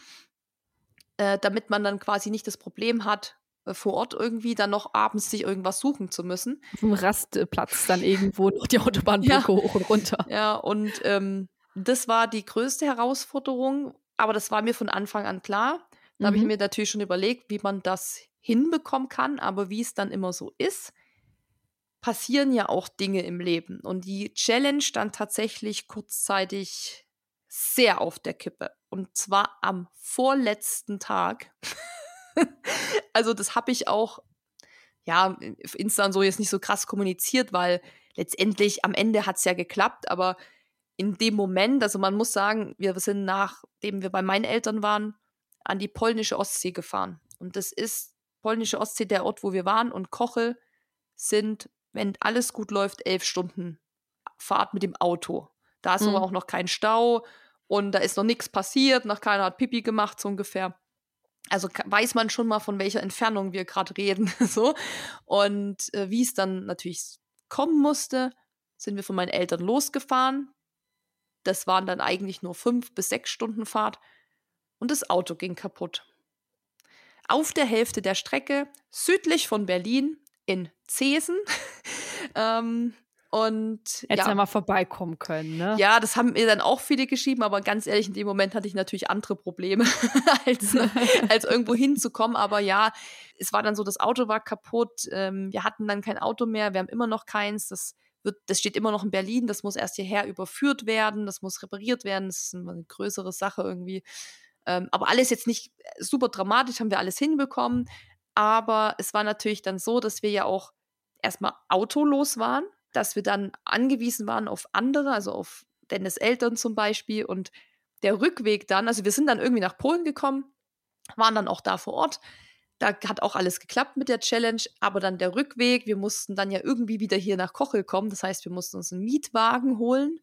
äh, damit man dann quasi nicht das Problem hat, äh, vor Ort irgendwie dann noch abends sich irgendwas suchen zu müssen.
Auf dem Rastplatz dann irgendwo noch die Autobahnbrücke ja. hoch und runter.
Ja, und ähm, das war die größte Herausforderung, aber das war mir von Anfang an klar. Da mhm. habe ich mir natürlich schon überlegt, wie man das hinbekommen kann, aber wie es dann immer so ist, passieren ja auch Dinge im Leben. Und die Challenge stand tatsächlich kurzzeitig sehr auf der Kippe. Und zwar am vorletzten Tag. also das habe ich auch, ja, auf Insta und so jetzt nicht so krass kommuniziert, weil letztendlich am Ende hat es ja geklappt, aber in dem Moment, also man muss sagen, wir sind nachdem wir bei meinen Eltern waren, an die polnische Ostsee gefahren. Und das ist polnische Ostsee der Ort, wo wir waren. Und Kochel sind wenn alles gut läuft, elf Stunden Fahrt mit dem Auto. Da ist mhm. aber auch noch kein Stau und da ist noch nichts passiert, noch keiner hat Pipi gemacht, so ungefähr. Also weiß man schon mal, von welcher Entfernung wir gerade reden. so. Und äh, wie es dann natürlich kommen musste, sind wir von meinen Eltern losgefahren. Das waren dann eigentlich nur fünf bis sechs Stunden Fahrt und das Auto ging kaputt. Auf der Hälfte der Strecke, südlich von Berlin, in Zesen. ähm, und
Hätte ja. mal vorbeikommen können, ne?
Ja, das haben mir dann auch viele geschrieben, aber ganz ehrlich, in dem Moment hatte ich natürlich andere Probleme, als, als irgendwo hinzukommen. Aber ja, es war dann so, das Auto war kaputt, ähm, wir hatten dann kein Auto mehr, wir haben immer noch keins. Das wird, das steht immer noch in Berlin, das muss erst hierher überführt werden, das muss repariert werden, das ist eine größere Sache irgendwie. Ähm, aber alles jetzt nicht super dramatisch, haben wir alles hinbekommen. Aber es war natürlich dann so, dass wir ja auch erstmal autolos waren, dass wir dann angewiesen waren auf andere, also auf Dennis Eltern zum Beispiel. Und der Rückweg dann, also wir sind dann irgendwie nach Polen gekommen, waren dann auch da vor Ort. Da hat auch alles geklappt mit der Challenge, aber dann der Rückweg, wir mussten dann ja irgendwie wieder hier nach Kochel kommen. Das heißt, wir mussten uns einen Mietwagen holen.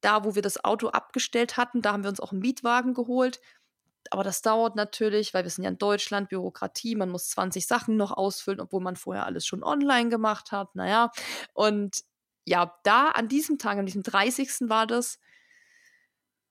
Da, wo wir das Auto abgestellt hatten, da haben wir uns auch einen Mietwagen geholt aber das dauert natürlich, weil wir sind ja in Deutschland, Bürokratie, man muss 20 Sachen noch ausfüllen, obwohl man vorher alles schon online gemacht hat. Naja, und ja, da an diesem Tag, an diesem 30. war das,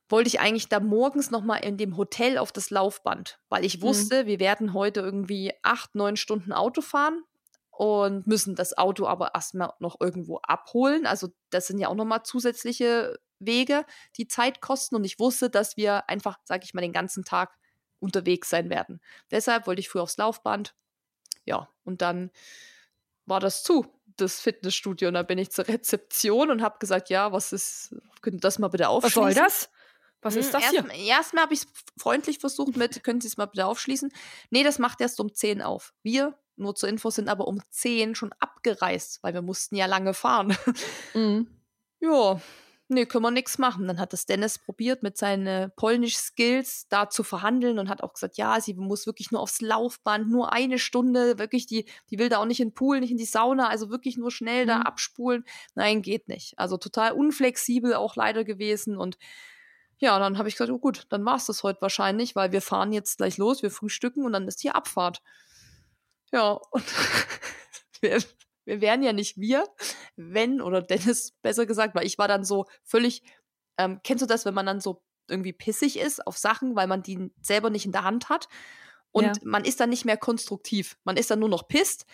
wollte ich eigentlich da morgens nochmal in dem Hotel auf das Laufband, weil ich mhm. wusste, mhm. wir werden heute irgendwie acht, neun Stunden Auto fahren und müssen das Auto aber erstmal noch irgendwo abholen. Also das sind ja auch nochmal zusätzliche Wege, die Zeit kosten. Und ich wusste, dass wir einfach, sage ich mal, den ganzen Tag unterwegs sein werden. Deshalb wollte ich früh aufs Laufband. Ja, und dann war das zu, das Fitnessstudio. Und dann bin ich zur Rezeption und habe gesagt, ja, was ist, könnt ihr das mal bitte aufschließen?
Was soll das? Was ist hm, das
hier? Erstmal erst habe ich es freundlich versucht mit, können Sie es mal bitte aufschließen? Nee, das macht erst um 10 auf. Wir, nur zur Info, sind aber um 10 schon abgereist, weil wir mussten ja lange fahren. Mhm. Ja, nee, können wir nichts machen. Dann hat das Dennis probiert, mit seinen Polnisch-Skills da zu verhandeln und hat auch gesagt, ja, sie muss wirklich nur aufs Laufband, nur eine Stunde, wirklich, die, die will da auch nicht in den Pool, nicht in die Sauna, also wirklich nur schnell mhm. da abspulen. Nein, geht nicht. Also total unflexibel auch leider gewesen und ja, dann habe ich gesagt, oh gut, dann war es das heute wahrscheinlich, weil wir fahren jetzt gleich los, wir frühstücken und dann ist hier Abfahrt. Ja, und wir, wären ja nicht wir, wenn, oder Dennis besser gesagt, weil ich war dann so völlig, ähm, kennst du das, wenn man dann so irgendwie pissig ist auf Sachen, weil man die selber nicht in der Hand hat und ja. man ist dann nicht mehr konstruktiv. Man ist dann nur noch pisst.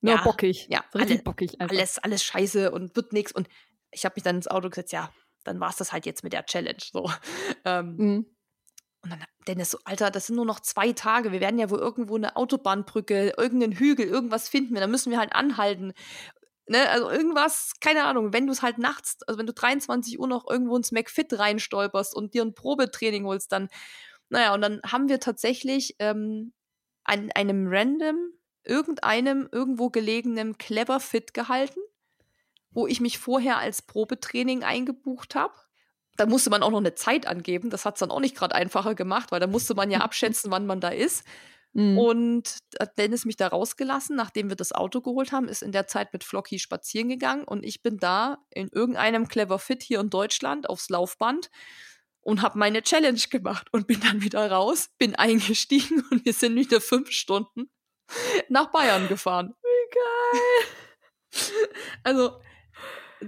Nur ja, bockig.
Ja, richtig alle, bockig. Einfach. Alles, alles scheiße und wird nichts. Und ich habe mich dann ins Auto gesetzt, ja, dann war es das halt jetzt mit der Challenge. So. Ähm, mhm. Und dann Dennis so, Alter, das sind nur noch zwei Tage. Wir werden ja wohl irgendwo eine Autobahnbrücke, irgendeinen Hügel, irgendwas finden wir. Da müssen wir halt anhalten. Ne, also irgendwas, keine Ahnung, wenn du es halt nachts, also wenn du 23 Uhr noch irgendwo ins McFit reinstolperst und dir ein Probetraining holst, dann Naja, und dann haben wir tatsächlich ähm, an einem random, irgendeinem, irgendwo gelegenen Clever Fit gehalten, wo ich mich vorher als Probetraining eingebucht habe. Da musste man auch noch eine Zeit angeben. Das hat es dann auch nicht gerade einfacher gemacht, weil da musste man ja abschätzen, wann man da ist. Mhm. Und Dennis mich da rausgelassen, nachdem wir das Auto geholt haben, ist in der Zeit mit Flocky spazieren gegangen und ich bin da in irgendeinem Clever Fit hier in Deutschland aufs Laufband und habe meine Challenge gemacht und bin dann wieder raus, bin eingestiegen und wir sind wieder fünf Stunden nach Bayern gefahren.
Wie geil!
Also,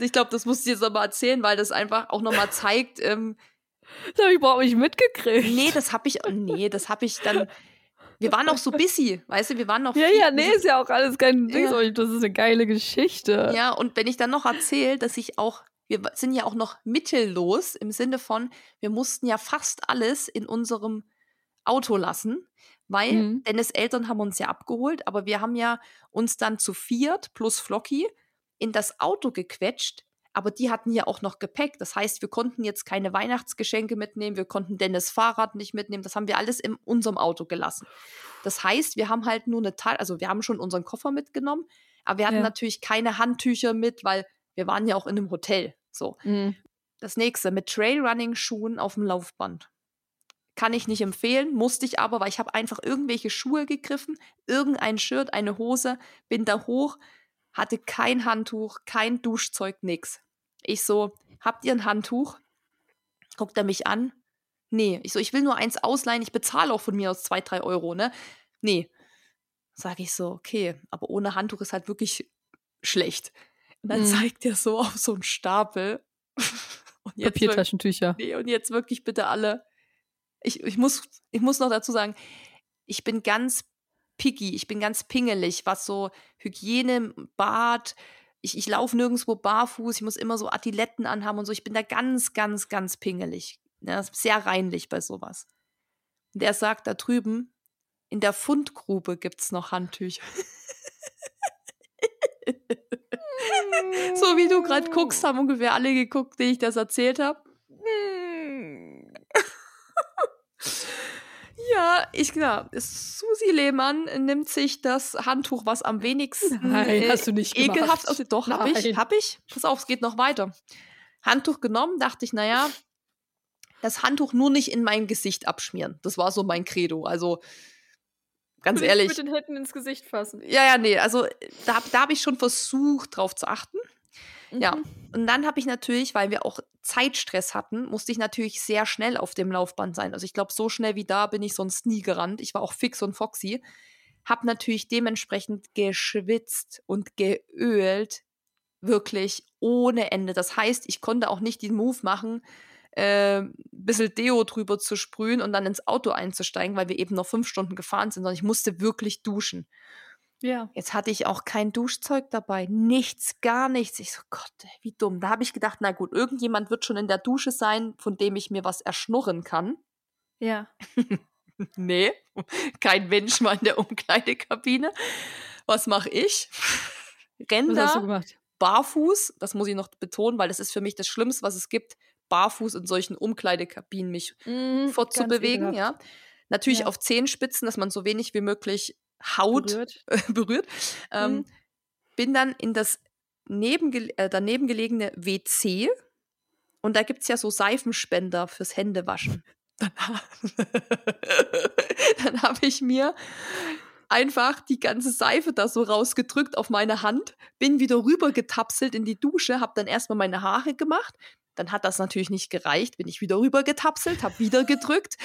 ich glaube, das musst du jetzt aber erzählen, weil das einfach auch nochmal zeigt. Ähm,
das habe ich überhaupt nicht mitgekriegt.
Nee, das habe ich, nee, das habe ich dann wir waren noch so busy, weißt du, wir waren noch.
Ja, ja, nee, ist ja auch alles kein Ding. Ja. Das ist eine geile Geschichte.
Ja, und wenn ich dann noch erzähle, dass ich auch, wir sind ja auch noch mittellos im Sinne von, wir mussten ja fast alles in unserem Auto lassen, weil mhm. Dennis Eltern haben uns ja abgeholt, aber wir haben ja uns dann zu viert plus Flocky in das Auto gequetscht, aber die hatten ja auch noch Gepäck. Das heißt, wir konnten jetzt keine Weihnachtsgeschenke mitnehmen, wir konnten Dennis Fahrrad nicht mitnehmen. Das haben wir alles in unserem Auto gelassen. Das heißt, wir haben halt nur eine Teil, also wir haben schon unseren Koffer mitgenommen, aber wir hatten ja. natürlich keine Handtücher mit, weil wir waren ja auch in einem Hotel. So. Mhm. Das nächste, mit Trailrunning-Schuhen auf dem Laufband. Kann ich nicht empfehlen, musste ich aber, weil ich habe einfach irgendwelche Schuhe gegriffen, irgendein Shirt, eine Hose, bin da hoch, hatte kein Handtuch, kein Duschzeug, nix. Ich so, habt ihr ein Handtuch? Guckt er mich an. Nee. Ich so, ich will nur eins ausleihen, ich bezahle auch von mir aus zwei, drei Euro, ne? Nee. Sag ich so, okay, aber ohne Handtuch ist halt wirklich schlecht. Und dann mhm. zeigt er so auf so einen Stapel.
und jetzt Papiertaschentücher.
Nee, und jetzt wirklich bitte alle. Ich, ich, muss, ich muss noch dazu sagen, ich bin ganz picky, ich bin ganz pingelig, was so Hygiene, Bad, ich, ich laufe nirgendwo barfuß, ich muss immer so Adiletten anhaben und so. Ich bin da ganz, ganz, ganz pingelig. Ja, sehr reinlich bei sowas. Und er sagt da drüben, in der Fundgrube gibt es noch Handtücher. so wie du gerade guckst, haben ungefähr alle geguckt, die ich das erzählt habe. Ja, ich klar. Susi Lehmann nimmt sich das Handtuch, was am wenigsten
Nein, äh, hast du nicht
ekelhaft aussieht. Doch, hab ich, hab ich. Pass auf, es geht noch weiter. Handtuch genommen, dachte ich, naja, das Handtuch nur nicht in mein Gesicht abschmieren. Das war so mein Credo. Also ganz ehrlich.
Mit den Händen ins Gesicht fassen.
Ja, ja, nee. Also da, da habe ich schon versucht, drauf zu achten. Mhm. Ja. Und dann habe ich natürlich, weil wir auch Zeitstress hatten, musste ich natürlich sehr schnell auf dem Laufband sein. Also ich glaube, so schnell wie da bin ich sonst nie gerannt. Ich war auch fix und foxy. Hab natürlich dementsprechend geschwitzt und geölt. Wirklich ohne Ende. Das heißt, ich konnte auch nicht den Move machen, äh, ein bisschen Deo drüber zu sprühen und dann ins Auto einzusteigen, weil wir eben noch fünf Stunden gefahren sind, sondern ich musste wirklich duschen.
Ja.
Jetzt hatte ich auch kein Duschzeug dabei. Nichts, gar nichts. Ich so, Gott, wie dumm. Da habe ich gedacht, na gut, irgendjemand wird schon in der Dusche sein, von dem ich mir was erschnurren kann.
Ja.
nee, kein Mensch mal in der Umkleidekabine. Was mache ich? Gemacht? barfuß, das muss ich noch betonen, weil das ist für mich das Schlimmste, was es gibt, barfuß in solchen Umkleidekabinen mich mm, fortzubewegen, ja. Natürlich ja. auf Zehenspitzen, dass man so wenig wie möglich Haut berührt. berührt. Ähm, mhm. Bin dann in das nebenge äh, daneben gelegene WC und da gibt es ja so Seifenspender fürs Händewaschen. Dann, dann habe ich mir einfach die ganze Seife da so rausgedrückt auf meine Hand, bin wieder rüber getapselt in die Dusche, habe dann erstmal meine Haare gemacht. Dann hat das natürlich nicht gereicht, bin ich wieder rüber getapselt, habe wieder gedrückt,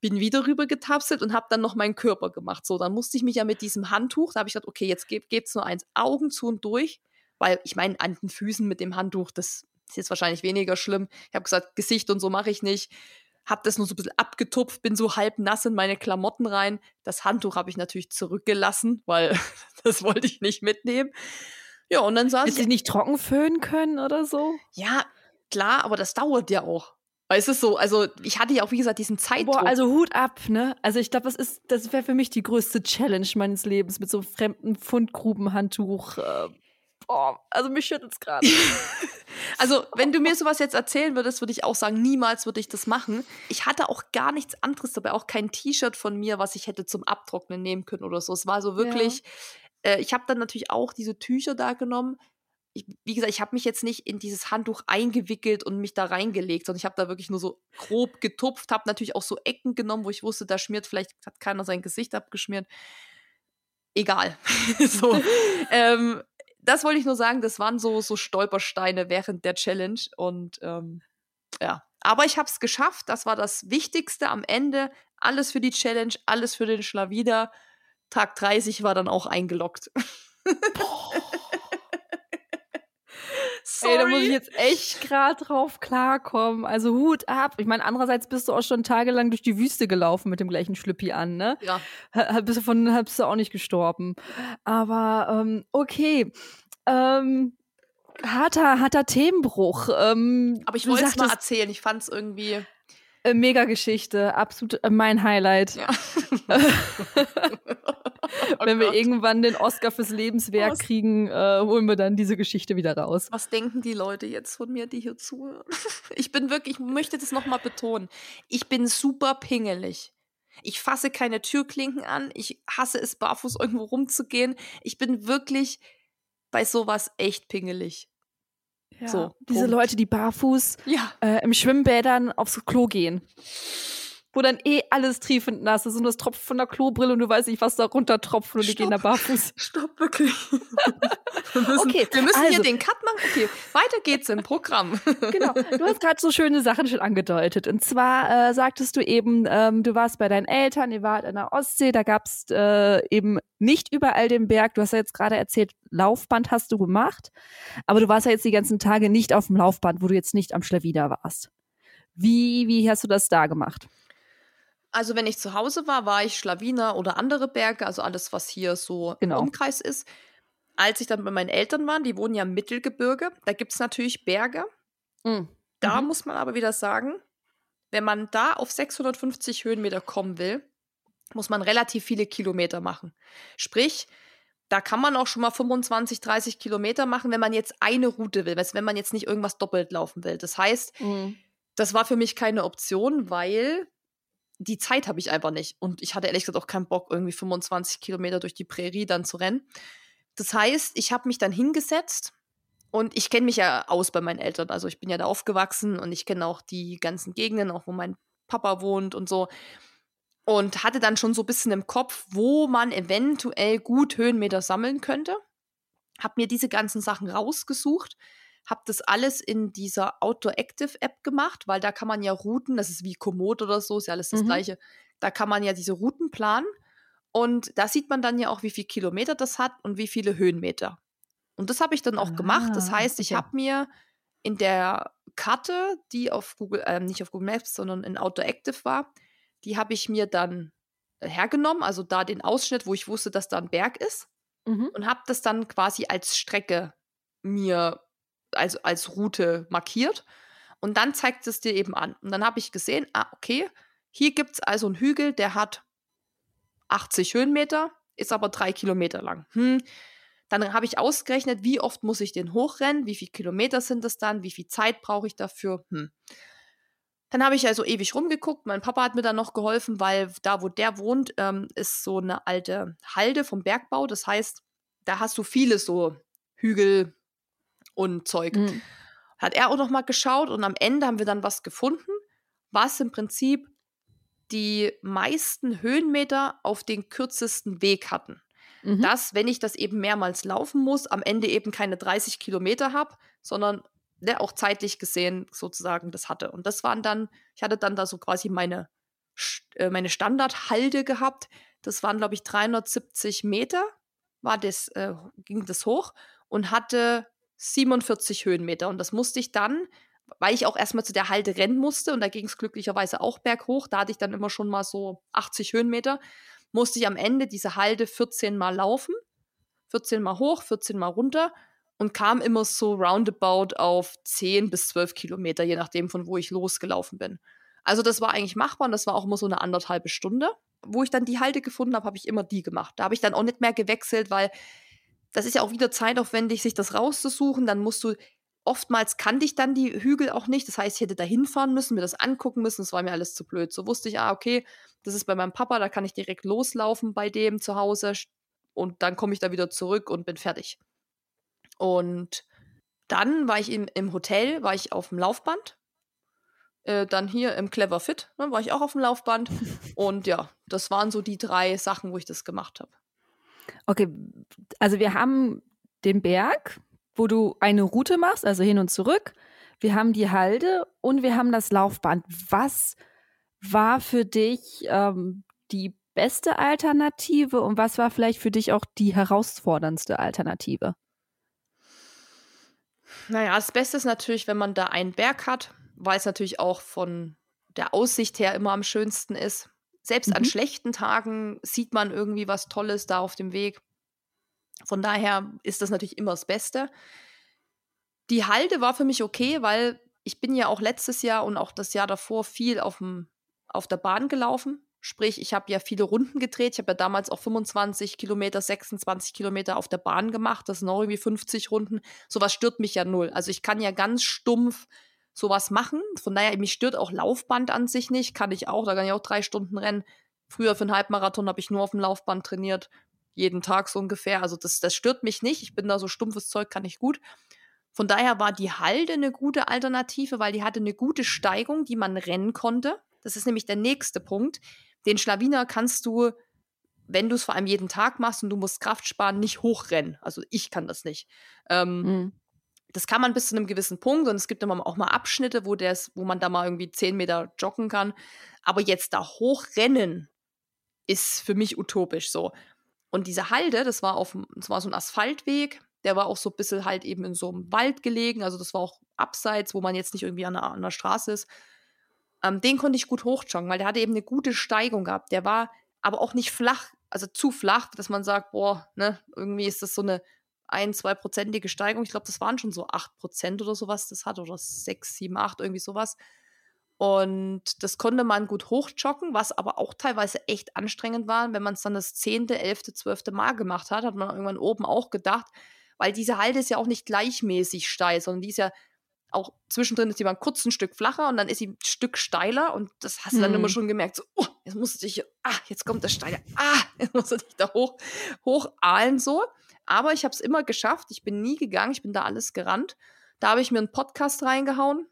bin wieder rüber getapselt und habe dann noch meinen Körper gemacht. So, dann musste ich mich ja mit diesem Handtuch, da habe ich gesagt, okay, jetzt gibt es nur eins, Augen zu und durch, weil ich meine, an den Füßen mit dem Handtuch, das ist jetzt wahrscheinlich weniger schlimm. Ich habe gesagt, Gesicht und so mache ich nicht. Habe das nur so ein bisschen abgetupft, bin so halb nass in meine Klamotten rein. Das Handtuch habe ich natürlich zurückgelassen, weil das wollte ich nicht mitnehmen. Ja, und dann saß
Hättest
ich.
nicht trocken föhnen können oder so?
Ja, klar, aber das dauert ja auch. Weil es ist so, also ich hatte ja auch, wie gesagt, diesen Zeitdruck. Boah,
also Hut ab, ne? Also ich glaube, das ist, das wäre für mich die größte Challenge meines Lebens mit so einem fremden Fundgrubenhandtuch. Äh, Boah, also mich schüttelt es gerade.
also, wenn du mir sowas jetzt erzählen würdest, würde ich auch sagen, niemals würde ich das machen. Ich hatte auch gar nichts anderes dabei, auch kein T-Shirt von mir, was ich hätte zum Abtrocknen nehmen können oder so. Es war so wirklich, ja. äh, ich habe dann natürlich auch diese Tücher da genommen. Ich, wie gesagt, ich habe mich jetzt nicht in dieses Handtuch eingewickelt und mich da reingelegt, sondern ich habe da wirklich nur so grob getupft, habe natürlich auch so Ecken genommen, wo ich wusste, da schmiert vielleicht, hat keiner sein Gesicht abgeschmiert. Egal. so. ähm, das wollte ich nur sagen, das waren so, so Stolpersteine während der Challenge. Und ähm, ja, aber ich habe es geschafft. Das war das Wichtigste am Ende. Alles für die Challenge, alles für den Schlawiner. Tag 30 war dann auch eingeloggt.
Sorry. Ey, da muss ich jetzt echt gerade drauf klarkommen. Also Hut ab. Ich meine, andererseits bist du auch schon tagelang durch die Wüste gelaufen mit dem gleichen Schlüppi an, ne?
Ja.
bist du von, bist du auch nicht gestorben. Aber ähm, okay. Ähm, harter, harter Themenbruch. Ähm,
Aber ich wollte es mal erzählen. Ich fand es irgendwie.
Äh, Mega Geschichte, absolut äh, mein Highlight. Ja. oh Wenn wir irgendwann den Oscar fürs Lebenswerk was? kriegen, äh, holen wir dann diese Geschichte wieder raus.
Was denken die Leute jetzt von mir, die hier zuhören? Ich bin wirklich, ich möchte das nochmal betonen. Ich bin super pingelig. Ich fasse keine Türklinken an. Ich hasse es, barfuß irgendwo rumzugehen. Ich bin wirklich bei sowas echt pingelig.
Ja, so, diese Leute, die barfuß ja. äh, im Schwimmbädern aufs Klo gehen wo dann eh alles triefend nass ist und das tropft von der Klobrille und du weißt nicht, was da runter tropft und Stopp. die gehen da barfuß.
Stopp, wirklich. wir müssen, okay, wir müssen also, hier den Cut machen. Okay, weiter geht's im Programm.
genau, du hast gerade so schöne Sachen schon angedeutet. Und zwar äh, sagtest du eben, ähm, du warst bei deinen Eltern, ihr wart in der Ostsee, da gab's äh, eben nicht überall den Berg. Du hast ja jetzt gerade erzählt, Laufband hast du gemacht, aber du warst ja jetzt die ganzen Tage nicht auf dem Laufband, wo du jetzt nicht am Schlawiner warst. Wie, wie hast du das da gemacht?
Also wenn ich zu Hause war, war ich Schlawiner oder andere Berge, also alles, was hier so genau. im Umkreis ist. Als ich dann bei meinen Eltern war, die wohnen ja im Mittelgebirge, da gibt es natürlich Berge. Mhm. Da mhm. muss man aber wieder sagen, wenn man da auf 650 Höhenmeter kommen will, muss man relativ viele Kilometer machen. Sprich, da kann man auch schon mal 25, 30 Kilometer machen, wenn man jetzt eine Route will, wenn man jetzt nicht irgendwas doppelt laufen will. Das heißt, mhm. das war für mich keine Option, weil die Zeit habe ich einfach nicht. Und ich hatte ehrlich gesagt auch keinen Bock, irgendwie 25 Kilometer durch die Prärie dann zu rennen. Das heißt, ich habe mich dann hingesetzt und ich kenne mich ja aus bei meinen Eltern. Also ich bin ja da aufgewachsen und ich kenne auch die ganzen Gegenden, auch wo mein Papa wohnt und so. Und hatte dann schon so ein bisschen im Kopf, wo man eventuell gut Höhenmeter sammeln könnte. Hab mir diese ganzen Sachen rausgesucht habe das alles in dieser Outdoor Active App gemacht, weil da kann man ja Routen, das ist wie Komoot oder so, ist ja alles das mhm. gleiche. Da kann man ja diese Routen planen und da sieht man dann ja auch, wie viel Kilometer das hat und wie viele Höhenmeter. Und das habe ich dann auch ah, gemacht. Das ah, heißt, ich habe mir in der Karte, die auf Google, äh, nicht auf Google Maps, sondern in Outdoor Active war, die habe ich mir dann hergenommen, also da den Ausschnitt, wo ich wusste, dass da ein Berg ist mhm. und habe das dann quasi als Strecke mir als, als Route markiert. Und dann zeigt es dir eben an. Und dann habe ich gesehen, ah, okay, hier gibt es also einen Hügel, der hat 80 Höhenmeter, ist aber drei Kilometer lang. Hm. Dann habe ich ausgerechnet, wie oft muss ich den hochrennen, wie viele Kilometer sind das dann, wie viel Zeit brauche ich dafür. Hm. Dann habe ich also ewig rumgeguckt. Mein Papa hat mir dann noch geholfen, weil da, wo der wohnt, ähm, ist so eine alte Halde vom Bergbau. Das heißt, da hast du viele so Hügel, und Zeug. Mhm. Hat er auch noch mal geschaut und am Ende haben wir dann was gefunden, was im Prinzip die meisten Höhenmeter auf den kürzesten Weg hatten. Mhm. Dass, wenn ich das eben mehrmals laufen muss, am Ende eben keine 30 Kilometer habe, sondern der auch zeitlich gesehen sozusagen das hatte. Und das waren dann, ich hatte dann da so quasi meine, äh, meine Standardhalde gehabt. Das waren, glaube ich, 370 Meter, war das, äh, ging das hoch und hatte 47 Höhenmeter. Und das musste ich dann, weil ich auch erstmal zu der Halde rennen musste und da ging es glücklicherweise auch berghoch, da hatte ich dann immer schon mal so 80 Höhenmeter, musste ich am Ende diese Halde 14 Mal laufen. 14 Mal hoch, 14 Mal runter und kam immer so roundabout auf 10 bis 12 Kilometer, je nachdem, von wo ich losgelaufen bin. Also das war eigentlich machbar und das war auch immer so eine anderthalbe Stunde. Wo ich dann die Halde gefunden habe, habe ich immer die gemacht. Da habe ich dann auch nicht mehr gewechselt, weil das ist ja auch wieder zeitaufwendig, sich das rauszusuchen. Dann musst du, oftmals kannte ich dann die Hügel auch nicht. Das heißt, ich hätte da hinfahren müssen, mir das angucken müssen. Das war mir alles zu blöd. So wusste ich, ah, okay, das ist bei meinem Papa, da kann ich direkt loslaufen bei dem zu Hause und dann komme ich da wieder zurück und bin fertig. Und dann war ich im, im Hotel, war ich auf dem Laufband. Äh, dann hier im Clever Fit, ne, war ich auch auf dem Laufband. und ja, das waren so die drei Sachen, wo ich das gemacht habe.
Okay, also wir haben den Berg, wo du eine Route machst, also hin und zurück. Wir haben die Halde und wir haben das Laufband. Was war für dich ähm, die beste Alternative und was war vielleicht für dich auch die herausforderndste Alternative?
Naja, das Beste ist natürlich, wenn man da einen Berg hat, weil es natürlich auch von der Aussicht her immer am schönsten ist. Selbst mhm. an schlechten Tagen sieht man irgendwie was Tolles da auf dem Weg. Von daher ist das natürlich immer das Beste. Die Halde war für mich okay, weil ich bin ja auch letztes Jahr und auch das Jahr davor viel auf, dem, auf der Bahn gelaufen. Sprich, ich habe ja viele Runden gedreht. Ich habe ja damals auch 25 Kilometer, 26 Kilometer auf der Bahn gemacht. Das sind auch irgendwie 50 Runden. Sowas stört mich ja null. Also ich kann ja ganz stumpf sowas machen. Von daher, mich stört auch Laufband an sich nicht. Kann ich auch, da kann ich auch drei Stunden rennen. Früher für einen Halbmarathon habe ich nur auf dem Laufband trainiert. Jeden Tag so ungefähr. Also das, das stört mich nicht. Ich bin da so stumpfes Zeug, kann ich gut. Von daher war die Halde eine gute Alternative, weil die hatte eine gute Steigung, die man rennen konnte. Das ist nämlich der nächste Punkt. Den Schlawiner kannst du, wenn du es vor allem jeden Tag machst und du musst Kraft sparen, nicht hochrennen. Also ich kann das nicht. Ähm, mhm das kann man bis zu einem gewissen Punkt und es gibt immer auch mal Abschnitte, wo, der's, wo man da mal irgendwie zehn Meter joggen kann. Aber jetzt da hochrennen ist für mich utopisch so. Und diese Halde, das war auf das war so ein Asphaltweg, der war auch so ein bisschen halt eben in so einem Wald gelegen, also das war auch abseits, wo man jetzt nicht irgendwie an der, an der Straße ist. Ähm, den konnte ich gut hochjoggen, weil der hatte eben eine gute Steigung gehabt. Der war aber auch nicht flach, also zu flach, dass man sagt, boah, ne, irgendwie ist das so eine ein, zwei prozentige Steigerung. Ich glaube, das waren schon so acht Prozent oder sowas, das hat, oder sechs, sieben, acht, irgendwie sowas. Und das konnte man gut hochjoggen, was aber auch teilweise echt anstrengend war. Wenn man es dann das zehnte, elfte, zwölfte Mal gemacht hat, hat man irgendwann oben auch gedacht, weil diese Halde ist ja auch nicht gleichmäßig steil, sondern die ist ja auch zwischendrin ist die mal ein kurzes Stück flacher und dann ist sie ein Stück steiler und das hast du dann immer mhm. schon gemerkt, so, oh, jetzt musst du dich, ah, jetzt kommt das Steile, ah, jetzt musst du dich da hoch, hoch ahlen so. Aber ich habe es immer geschafft. Ich bin nie gegangen. Ich bin da alles gerannt. Da habe ich mir einen Podcast reingehauen,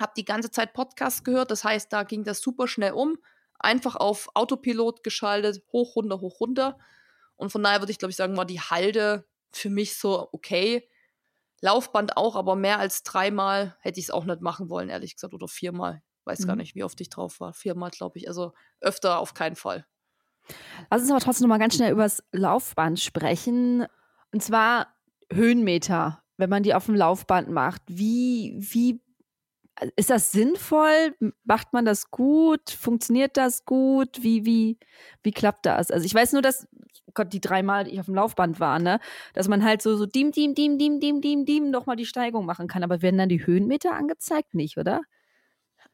habe die ganze Zeit Podcast gehört. Das heißt, da ging das super schnell um. Einfach auf Autopilot geschaltet, hoch, runter, hoch, runter. Und von daher würde ich, glaube ich, sagen, war die Halde für mich so okay. Laufband auch, aber mehr als dreimal hätte ich es auch nicht machen wollen, ehrlich gesagt, oder viermal. Weiß mhm. gar nicht, wie oft ich drauf war. Viermal, glaube ich. Also öfter auf keinen Fall.
Lass uns aber trotzdem noch mal ganz schnell über das Laufband sprechen. Und zwar Höhenmeter, wenn man die auf dem Laufband macht. Wie, wie ist das sinnvoll? Macht man das gut? Funktioniert das gut? Wie, wie, wie klappt das? Also ich weiß nur, dass, Gott, die dreimal, die ich auf dem Laufband war, ne, dass man halt so, so dim, dim, dim, dim, dim, dim, dim nochmal die Steigung machen kann. Aber werden dann die Höhenmeter angezeigt? Nicht, oder?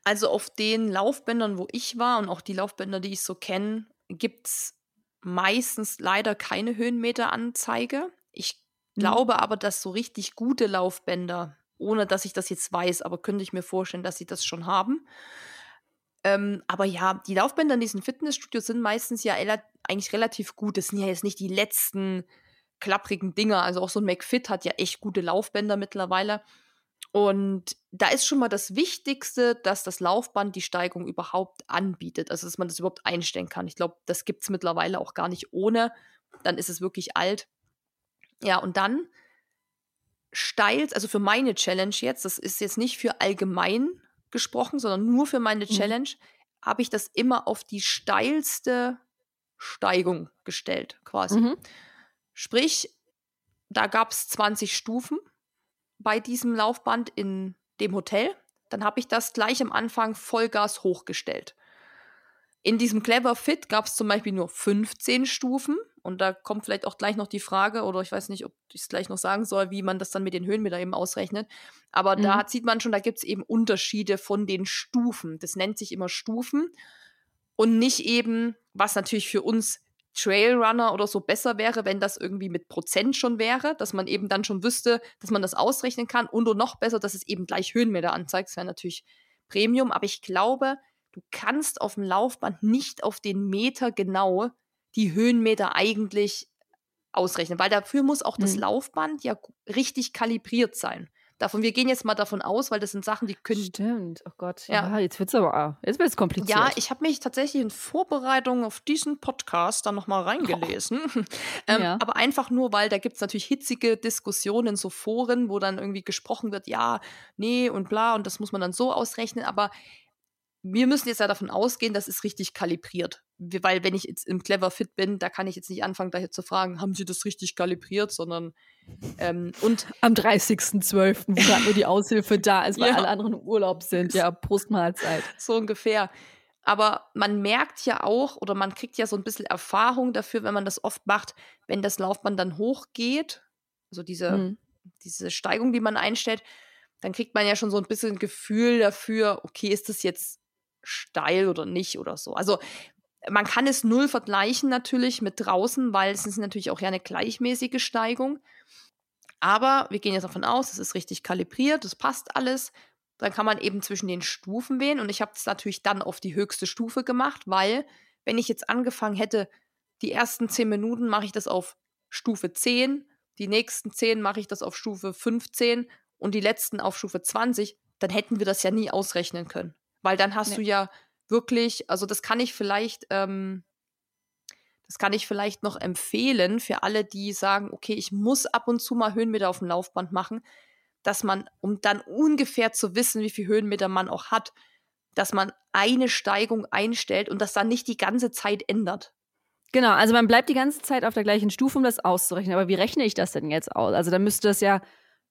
Also auf den Laufbändern, wo ich war und auch die Laufbänder, die ich so kenne, gibt es meistens leider keine Höhenmeteranzeige. Ich mhm. glaube aber, dass so richtig gute Laufbänder, ohne dass ich das jetzt weiß, aber könnte ich mir vorstellen, dass sie das schon haben. Ähm, aber ja, die Laufbänder in diesen Fitnessstudios sind meistens ja eigentlich relativ gut. Das sind ja jetzt nicht die letzten klapprigen Dinger. Also auch so ein McFit hat ja echt gute Laufbänder mittlerweile. Und da ist schon mal das Wichtigste, dass das Laufband die Steigung überhaupt anbietet, also dass man das überhaupt einstellen kann. Ich glaube, das gibt es mittlerweile auch gar nicht ohne. Dann ist es wirklich alt. Ja, und dann steilt, also für meine Challenge jetzt, das ist jetzt nicht für allgemein gesprochen, sondern nur für meine mhm. Challenge, mhm. habe ich das immer auf die steilste Steigung gestellt, quasi. Mhm. Sprich, da gab es 20 Stufen bei diesem Laufband in dem Hotel. Dann habe ich das gleich am Anfang Vollgas hochgestellt. In diesem Clever Fit gab es zum Beispiel nur 15 Stufen. Und da kommt vielleicht auch gleich noch die Frage, oder ich weiß nicht, ob ich es gleich noch sagen soll, wie man das dann mit den Höhenmetern eben ausrechnet. Aber mhm. da sieht man schon, da gibt es eben Unterschiede von den Stufen. Das nennt sich immer Stufen und nicht eben, was natürlich für uns Trailrunner oder so besser wäre, wenn das irgendwie mit Prozent schon wäre, dass man eben dann schon wüsste, dass man das ausrechnen kann und noch besser, dass es eben gleich Höhenmeter anzeigt. Das wäre natürlich Premium, aber ich glaube, du kannst auf dem Laufband nicht auf den Meter genau die Höhenmeter eigentlich ausrechnen, weil dafür muss auch das mhm. Laufband ja richtig kalibriert sein. Davon, wir gehen jetzt mal davon aus, weil das sind Sachen, die können.
Stimmt, oh Gott. Ja, ja jetzt wird es aber jetzt wird's kompliziert.
Ja, ich habe mich tatsächlich in Vorbereitung auf diesen Podcast dann nochmal reingelesen. Oh. ähm, ja. Aber einfach nur, weil da gibt es natürlich hitzige Diskussionen in so Foren, wo dann irgendwie gesprochen wird, ja, nee und bla, und das muss man dann so ausrechnen. Aber wir müssen jetzt ja davon ausgehen, das ist richtig kalibriert. Weil wenn ich jetzt im Clever Fit bin, da kann ich jetzt nicht anfangen, daher zu fragen, haben Sie das richtig kalibriert, sondern ähm, und
am 30.12., wo gerade nur die Aushilfe da ist, weil ja. alle anderen im Urlaub sind. Ja, Postmahlzeit.
So ungefähr. Aber man merkt ja auch oder man kriegt ja so ein bisschen Erfahrung dafür, wenn man das oft macht, wenn das Laufband dann hochgeht, also diese, hm. diese Steigung, die man einstellt, dann kriegt man ja schon so ein bisschen Gefühl dafür, okay, ist das jetzt steil oder nicht oder so. Also man kann es null vergleichen natürlich mit draußen, weil es ist natürlich auch ja eine gleichmäßige Steigung. Aber wir gehen jetzt davon aus, es ist richtig kalibriert, es passt alles. Dann kann man eben zwischen den Stufen wählen. Und ich habe es natürlich dann auf die höchste Stufe gemacht, weil wenn ich jetzt angefangen hätte, die ersten 10 Minuten mache ich das auf Stufe 10, die nächsten 10 mache ich das auf Stufe 15 und die letzten auf Stufe 20, dann hätten wir das ja nie ausrechnen können. Weil dann hast nee. du ja wirklich, also das kann ich vielleicht, ähm, das kann ich vielleicht noch empfehlen für alle, die sagen, okay, ich muss ab und zu mal Höhenmeter auf dem Laufband machen, dass man, um dann ungefähr zu wissen, wie viel Höhenmeter man auch hat, dass man eine Steigung einstellt und das dann nicht die ganze Zeit ändert.
Genau, also man bleibt die ganze Zeit auf der gleichen Stufe, um das auszurechnen. Aber wie rechne ich das denn jetzt aus? Also dann müsste das ja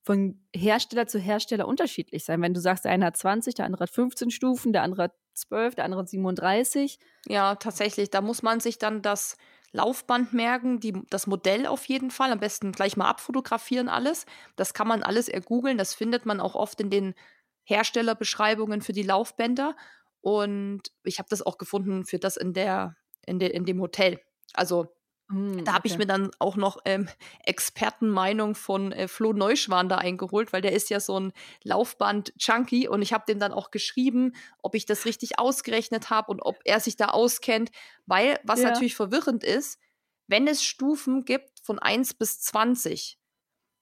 von Hersteller zu Hersteller unterschiedlich sein. Wenn du sagst, der eine hat 20, der andere hat 15 Stufen, der andere hat 12, der andere hat 37.
Ja, tatsächlich. Da muss man sich dann das Laufband merken, die, das Modell auf jeden Fall. Am besten gleich mal abfotografieren alles. Das kann man alles ergoogeln. Das findet man auch oft in den Herstellerbeschreibungen für die Laufbänder. Und ich habe das auch gefunden für das in, der, in, de, in dem Hotel. Also hm, da habe okay. ich mir dann auch noch ähm, Expertenmeinung von äh, Flo Neuschwan da eingeholt, weil der ist ja so ein Laufband-Junkie und ich habe dem dann auch geschrieben, ob ich das richtig ausgerechnet habe und ob er sich da auskennt, weil was ja. natürlich verwirrend ist, wenn es Stufen gibt von 1 bis 20,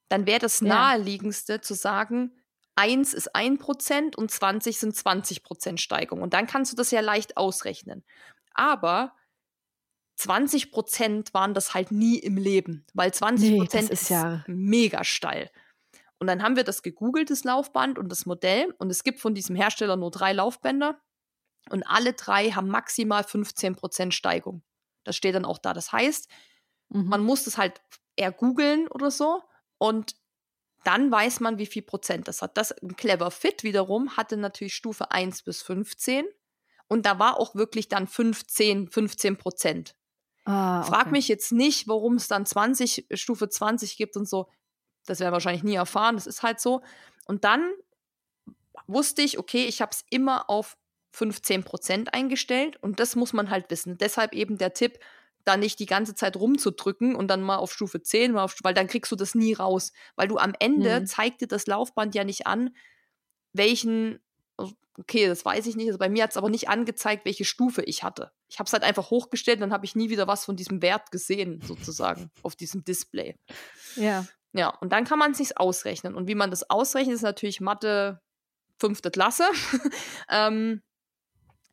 dann wäre das naheliegendste ja. zu sagen, 1 ist 1% und 20 sind 20% Steigung. Und dann kannst du das ja leicht ausrechnen. Aber 20 Prozent waren das halt nie im Leben, weil 20 Prozent nee, ist, ist ja mega steil. Und dann haben wir das gegoogelt, das Laufband und das Modell. Und es gibt von diesem Hersteller nur drei Laufbänder. Und alle drei haben maximal 15 Prozent Steigung. Das steht dann auch da. Das heißt, mhm. man muss das halt eher googeln oder so. Und dann weiß man, wie viel Prozent das hat. Das Clever Fit wiederum hatte natürlich Stufe 1 bis 15. Und da war auch wirklich dann 15, 15 Prozent. Ah, okay. Frag mich jetzt nicht, warum es dann 20, Stufe 20 gibt und so. Das werden wir wahrscheinlich nie erfahren. Das ist halt so. Und dann wusste ich, okay, ich habe es immer auf 15 Prozent eingestellt und das muss man halt wissen. Deshalb eben der Tipp, da nicht die ganze Zeit rumzudrücken und dann mal auf Stufe 10, mal auf, weil dann kriegst du das nie raus. Weil du am Ende mhm. zeigt dir das Laufband ja nicht an, welchen okay, das weiß ich nicht. Also bei mir hat es aber nicht angezeigt, welche Stufe ich hatte. Ich habe es halt einfach hochgestellt, dann habe ich nie wieder was von diesem Wert gesehen, sozusagen, auf diesem Display.
Ja.
Ja, und dann kann man es sich ausrechnen. Und wie man das ausrechnet, ist natürlich Mathe fünfte Klasse. ähm,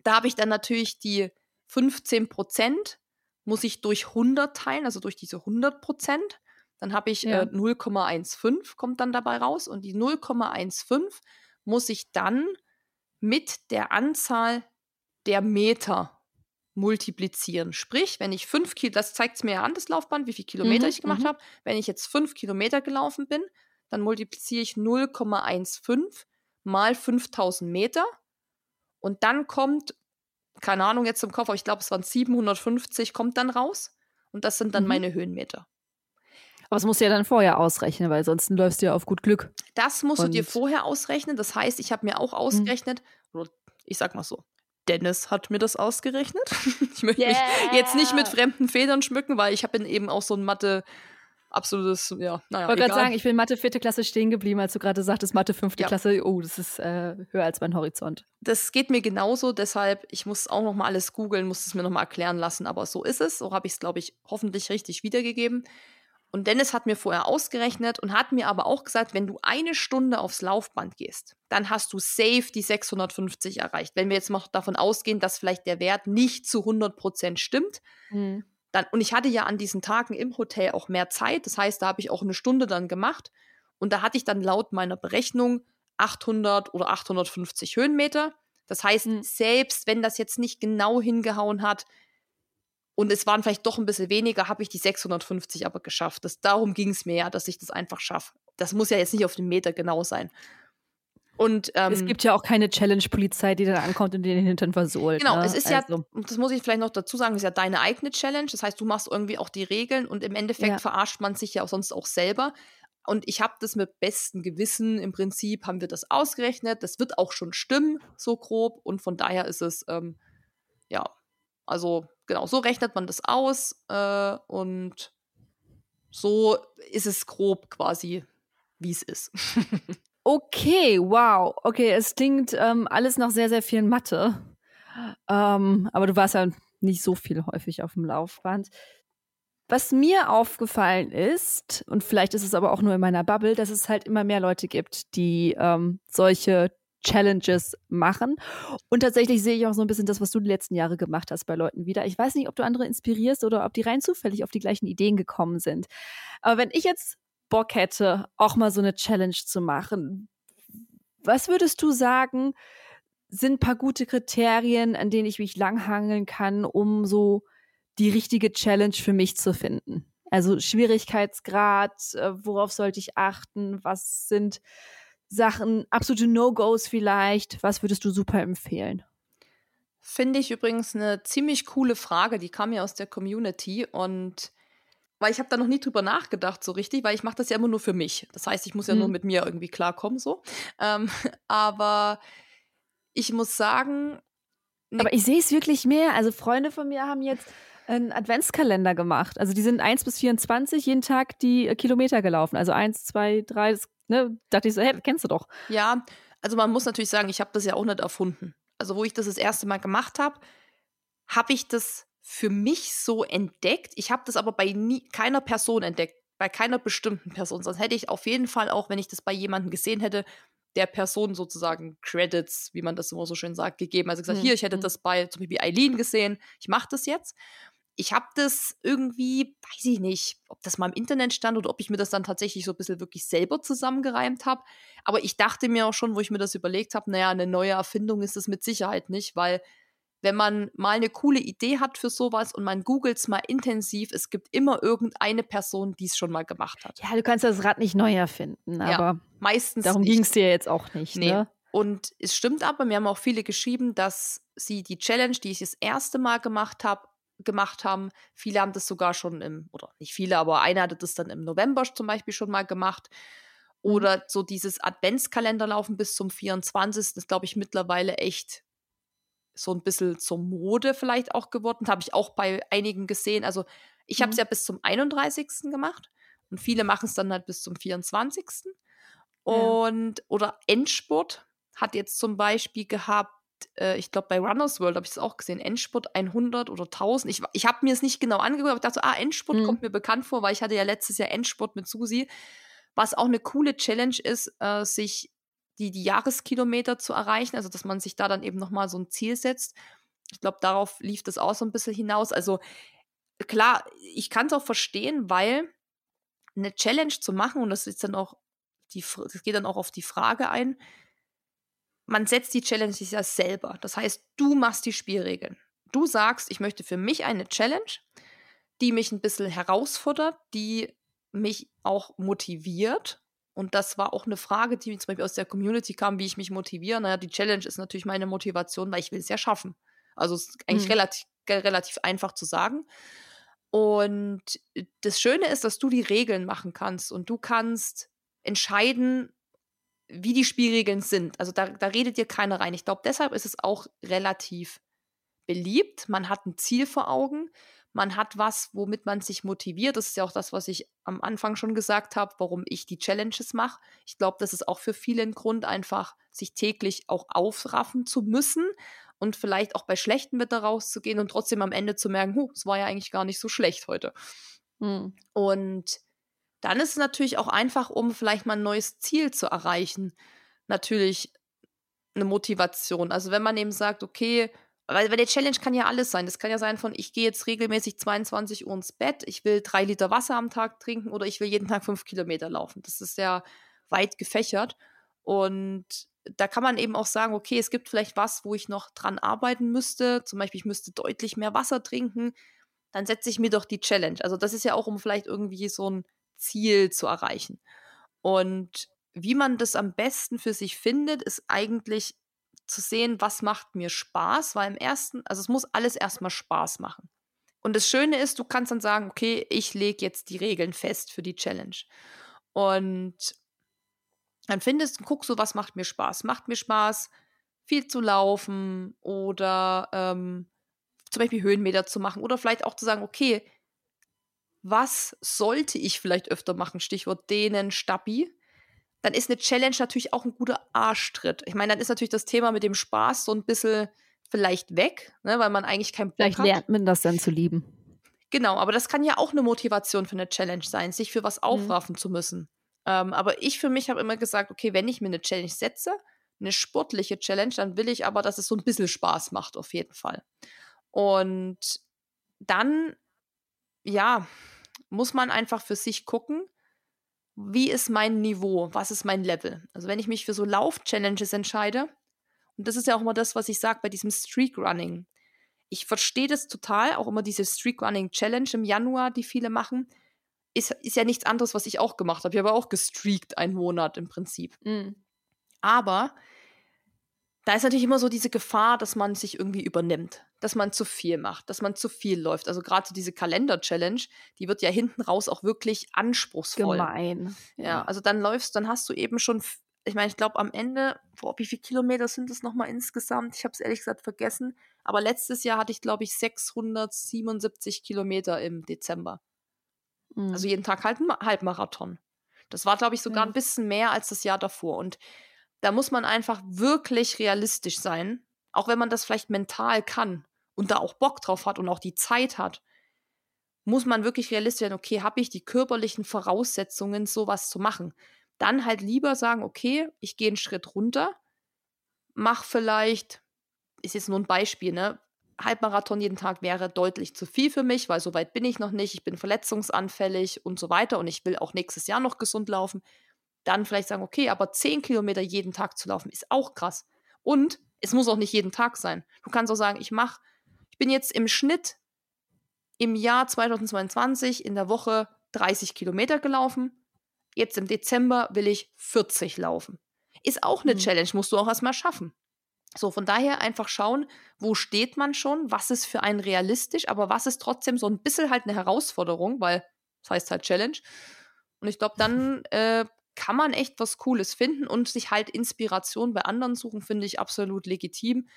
da habe ich dann natürlich die 15 Prozent, muss ich durch 100 teilen, also durch diese 100 Prozent. Dann habe ich ja. äh, 0,15 kommt dann dabei raus. Und die 0,15 muss ich dann mit der Anzahl der Meter multiplizieren. Sprich, wenn ich fünf Kilometer, das zeigt es mir ja an, das Laufband, wie viele Kilometer mhm, ich gemacht mhm. habe. Wenn ich jetzt fünf Kilometer gelaufen bin, dann multipliziere ich 0,15 mal 5000 Meter. Und dann kommt, keine Ahnung jetzt im Kopf, aber ich glaube, es waren 750, kommt dann raus. Und das sind dann mhm. meine Höhenmeter.
Aber das musst du ja dann vorher ausrechnen, weil sonst läufst du ja auf gut Glück.
Das musst Und du dir vorher ausrechnen. Das heißt, ich habe mir auch mhm. ausgerechnet, mhm. ich sag mal so, Dennis hat mir das ausgerechnet. ich möchte yeah. mich jetzt nicht mit fremden Federn schmücken, weil ich habe eben auch so ein Mathe absolutes, ja, naja.
Ich wollte gerade sagen, ich bin Mathe vierte Klasse stehen geblieben, als du gerade sagtest, Mathe fünfte ja. Klasse. Oh, das ist äh, höher als mein Horizont.
Das geht mir genauso, deshalb, ich muss auch noch mal alles googeln, muss es mir noch mal erklären lassen, aber so ist es. So habe ich es, glaube ich, hoffentlich richtig wiedergegeben. Und Dennis hat mir vorher ausgerechnet und hat mir aber auch gesagt, wenn du eine Stunde aufs Laufband gehst, dann hast du safe die 650 erreicht. Wenn wir jetzt mal davon ausgehen, dass vielleicht der Wert nicht zu 100% stimmt, mhm dann, und ich hatte ja an diesen Tagen im Hotel auch mehr Zeit. Das heißt, da habe ich auch eine Stunde dann gemacht. Und da hatte ich dann laut meiner Berechnung 800 oder 850 Höhenmeter. Das heißt, mhm. selbst wenn das jetzt nicht genau hingehauen hat und es waren vielleicht doch ein bisschen weniger, habe ich die 650 aber geschafft. Das, darum ging es mir ja, dass ich das einfach schaffe. Das muss ja jetzt nicht auf den Meter genau sein. Und, ähm,
es gibt ja auch keine Challenge-Polizei, die dann ankommt und den Hintern versohlt.
Genau,
ne?
es ist also. ja, das muss ich vielleicht noch dazu sagen, es ist ja deine eigene Challenge. Das heißt, du machst irgendwie auch die Regeln und im Endeffekt ja. verarscht man sich ja auch sonst auch selber. Und ich habe das mit bestem Gewissen, im Prinzip haben wir das ausgerechnet. Das wird auch schon stimmen, so grob. Und von daher ist es, ähm, ja, also genau, so rechnet man das aus. Äh, und so ist es grob quasi, wie es ist.
Okay, wow. Okay, es klingt ähm, alles nach sehr, sehr viel Mathe. Ähm, aber du warst ja nicht so viel häufig auf dem Laufband. Was mir aufgefallen ist, und vielleicht ist es aber auch nur in meiner Bubble, dass es halt immer mehr Leute gibt, die ähm, solche Challenges machen. Und tatsächlich sehe ich auch so ein bisschen das, was du die letzten Jahre gemacht hast bei Leuten wieder. Ich weiß nicht, ob du andere inspirierst oder ob die rein zufällig auf die gleichen Ideen gekommen sind. Aber wenn ich jetzt Bock hätte, auch mal so eine Challenge zu machen. Was würdest du sagen, sind ein paar gute Kriterien, an denen ich mich langhangeln kann, um so die richtige Challenge für mich zu finden? Also Schwierigkeitsgrad, äh, worauf sollte ich achten? Was sind Sachen, absolute No-Gos vielleicht? Was würdest du super empfehlen?
Finde ich übrigens eine ziemlich coole Frage, die kam ja aus der Community und weil ich habe da noch nie drüber nachgedacht so richtig, weil ich mache das ja immer nur für mich. Das heißt, ich muss ja mhm. nur mit mir irgendwie klarkommen so. Ähm, aber ich muss sagen.
Ne aber ich sehe es wirklich mehr. Also Freunde von mir haben jetzt einen Adventskalender gemacht. Also die sind 1 bis 24 jeden Tag die Kilometer gelaufen. Also 1, 2, 3, das, ne, dachte ich so, hey, kennst du doch.
Ja, also man muss natürlich sagen, ich habe das ja auch nicht erfunden. Also wo ich das das erste Mal gemacht habe, habe ich das für mich so entdeckt. Ich habe das aber bei nie, keiner Person entdeckt, bei keiner bestimmten Person. Sonst hätte ich auf jeden Fall auch, wenn ich das bei jemandem gesehen hätte, der Person sozusagen Credits, wie man das immer so schön sagt, gegeben. Also gesagt, mhm. hier, ich hätte mhm. das bei zum Beispiel Eileen gesehen, ich mache das jetzt. Ich habe das irgendwie, weiß ich nicht, ob das mal im Internet stand oder ob ich mir das dann tatsächlich so ein bisschen wirklich selber zusammengereimt habe. Aber ich dachte mir auch schon, wo ich mir das überlegt habe, naja, eine neue Erfindung ist es mit Sicherheit nicht, weil wenn man mal eine coole Idee hat für sowas und man googelt es mal intensiv, es gibt immer irgendeine Person, die es schon mal gemacht hat.
Ja, du kannst das Rad nicht neu erfinden, aber ja,
meistens
darum ging es dir jetzt auch nicht. Nee. Ne?
Und es stimmt aber, mir haben auch viele geschrieben, dass sie die Challenge, die ich das erste Mal gemacht habe, gemacht haben. Viele haben das sogar schon im, oder nicht viele, aber einer hatte das dann im November zum Beispiel schon mal gemacht. Mhm. Oder so dieses Adventskalenderlaufen bis zum 24. ist, glaube ich, mittlerweile echt so ein bisschen zur Mode vielleicht auch geworden. Habe ich auch bei einigen gesehen. Also ich habe es mhm. ja bis zum 31. gemacht und viele machen es dann halt bis zum 24. Ja. Und oder Endspurt hat jetzt zum Beispiel gehabt, äh, ich glaube bei Runners World habe ich es auch gesehen, Endspurt 100 oder 1000. Ich, ich habe mir es nicht genau angeguckt, aber ich dachte, ah, Endspurt mhm. kommt mir bekannt vor, weil ich hatte ja letztes Jahr Endspurt mit Susi, was auch eine coole Challenge ist, äh, sich die, die Jahreskilometer zu erreichen, also dass man sich da dann eben nochmal so ein Ziel setzt. Ich glaube, darauf lief das auch so ein bisschen hinaus. Also klar, ich kann es auch verstehen, weil eine Challenge zu machen, und das ist dann auch, die, das geht dann auch auf die Frage ein, man setzt die Challenge ja selber. Das heißt, du machst die Spielregeln. Du sagst, ich möchte für mich eine Challenge, die mich ein bisschen herausfordert, die mich auch motiviert und das war auch eine Frage, die zum Beispiel aus der Community kam, wie ich mich motiviere. Naja, die Challenge ist natürlich meine Motivation, weil ich will es ja schaffen. Also es ist eigentlich mhm. relativ, relativ einfach zu sagen. Und das Schöne ist, dass du die Regeln machen kannst und du kannst entscheiden, wie die Spielregeln sind. Also da, da redet dir keiner rein. Ich glaube, deshalb ist es auch relativ beliebt. Man hat ein Ziel vor Augen. Man hat was, womit man sich motiviert. Das ist ja auch das, was ich am Anfang schon gesagt habe, warum ich die Challenges mache. Ich glaube, das ist auch für viele ein Grund, einfach sich täglich auch aufraffen zu müssen und vielleicht auch bei schlechtem Wetter rauszugehen und trotzdem am Ende zu merken, es war ja eigentlich gar nicht so schlecht heute. Mhm. Und dann ist es natürlich auch einfach, um vielleicht mal ein neues Ziel zu erreichen, natürlich eine Motivation. Also wenn man eben sagt, okay, weil, weil der Challenge kann ja alles sein. Das kann ja sein von, ich gehe jetzt regelmäßig 22 Uhr ins Bett, ich will drei Liter Wasser am Tag trinken oder ich will jeden Tag fünf Kilometer laufen. Das ist ja weit gefächert. Und da kann man eben auch sagen, okay, es gibt vielleicht was, wo ich noch dran arbeiten müsste. Zum Beispiel, ich müsste deutlich mehr Wasser trinken. Dann setze ich mir doch die Challenge. Also das ist ja auch, um vielleicht irgendwie so ein Ziel zu erreichen. Und wie man das am besten für sich findet, ist eigentlich zu sehen, was macht mir Spaß, weil im ersten, also es muss alles erstmal Spaß machen. Und das Schöne ist, du kannst dann sagen, okay, ich lege jetzt die Regeln fest für die Challenge. Und dann findest, guckst du, was macht mir Spaß. Macht mir Spaß, viel zu laufen oder ähm, zum Beispiel Höhenmeter zu machen oder vielleicht auch zu sagen, okay, was sollte ich vielleicht öfter machen? Stichwort Dehnen, Stabi. Dann ist eine Challenge natürlich auch ein guter Arschtritt. Ich meine, dann ist natürlich das Thema mit dem Spaß so ein bisschen vielleicht weg, ne, weil man eigentlich keinen Bock
vielleicht
hat.
Vielleicht lernt man das dann zu lieben.
Genau, aber das kann ja auch eine Motivation für eine Challenge sein, sich für was mhm. aufraffen mhm. zu müssen. Ähm, aber ich für mich habe immer gesagt, okay, wenn ich mir eine Challenge setze, eine sportliche Challenge, dann will ich aber, dass es so ein bisschen Spaß macht, auf jeden Fall. Und dann, ja, muss man einfach für sich gucken, wie ist mein Niveau, was ist mein Level. Also wenn ich mich für so Lauf-Challenges entscheide, und das ist ja auch immer das, was ich sage bei diesem Streak-Running. Ich verstehe das total, auch immer diese Streak-Running-Challenge im Januar, die viele machen, ist, ist ja nichts anderes, was ich auch gemacht habe. Ich habe auch gestreakt einen Monat im Prinzip. Mhm. Aber da ist natürlich immer so diese Gefahr, dass man sich irgendwie übernimmt, dass man zu viel macht, dass man zu viel läuft. Also gerade diese Kalender-Challenge, die wird ja hinten raus auch wirklich anspruchsvoll.
Gemein.
Ja, ja also dann läufst, dann hast du eben schon, ich meine, ich glaube am Ende, boah, wie viele Kilometer sind das nochmal insgesamt? Ich habe es ehrlich gesagt vergessen. Aber letztes Jahr hatte ich, glaube ich, 677 Kilometer im Dezember. Mhm. Also jeden Tag halt ein Halbmarathon. Das war, glaube ich, sogar mhm. ein bisschen mehr als das Jahr davor. Und da muss man einfach wirklich realistisch sein, auch wenn man das vielleicht mental kann und da auch Bock drauf hat und auch die Zeit hat, muss man wirklich realistisch sein, okay, habe ich die körperlichen Voraussetzungen, sowas zu machen? Dann halt lieber sagen, okay, ich gehe einen Schritt runter, mach vielleicht, ist jetzt nur ein Beispiel, ne? Halbmarathon jeden Tag wäre deutlich zu viel für mich, weil so weit bin ich noch nicht, ich bin verletzungsanfällig und so weiter und ich will auch nächstes Jahr noch gesund laufen dann vielleicht sagen, okay, aber 10 Kilometer jeden Tag zu laufen ist auch krass. Und es muss auch nicht jeden Tag sein. Du kannst auch sagen, ich mache, ich bin jetzt im Schnitt im Jahr 2022 in der Woche 30 Kilometer gelaufen. Jetzt im Dezember will ich 40 laufen. Ist auch eine mhm. Challenge, musst du auch erstmal schaffen. So, von daher einfach schauen, wo steht man schon, was ist für einen realistisch, aber was ist trotzdem so ein bisschen halt eine Herausforderung, weil das heißt halt Challenge. Und ich glaube, dann äh, kann man echt was Cooles finden und sich halt Inspiration bei anderen suchen, finde ich absolut legitim,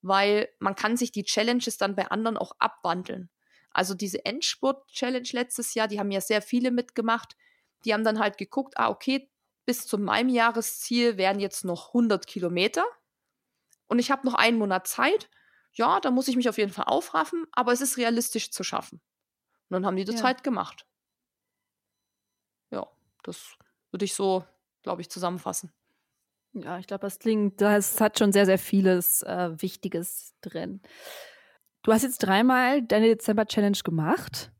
weil man kann sich die Challenges dann bei anderen auch abwandeln. Also diese Endspurt-Challenge letztes Jahr, die haben ja sehr viele mitgemacht. Die haben dann halt geguckt, ah, okay, bis zu meinem Jahresziel wären jetzt noch 100 Kilometer und ich habe noch einen Monat Zeit. Ja, da muss ich mich auf jeden Fall aufraffen, aber es ist realistisch zu schaffen. Und dann haben die das ja. halt gemacht. Ja, das würde ich so, glaube ich, zusammenfassen.
Ja, ich glaube, das klingt, das hat schon sehr, sehr vieles äh, Wichtiges drin. Du hast jetzt dreimal deine Dezember-Challenge gemacht.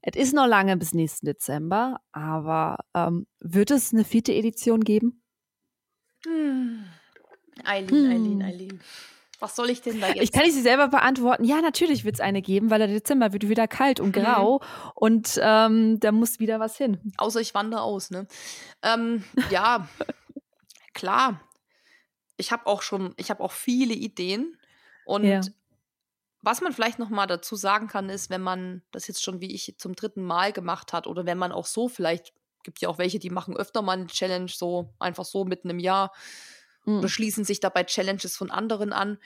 Es ist noch lange bis nächsten Dezember, aber ähm, wird es eine vierte Edition geben?
Hm. Eileen, Eileen, Eileen. Was soll ich denn da jetzt?
Ich kann nicht sie selber beantworten. Ja, natürlich wird es eine geben, weil der Dezember wird wieder kalt und mhm. grau mhm. und ähm, da muss wieder was hin.
Außer ich wandere aus, ne? Ähm, ja, klar. Ich habe auch schon, ich habe auch viele Ideen und ja. was man vielleicht noch mal dazu sagen kann, ist, wenn man das jetzt schon wie ich zum dritten Mal gemacht hat oder wenn man auch so vielleicht gibt ja auch welche, die machen öfter mal eine Challenge, so einfach so mitten im Jahr mhm. oder schließen sich dabei Challenges von anderen an.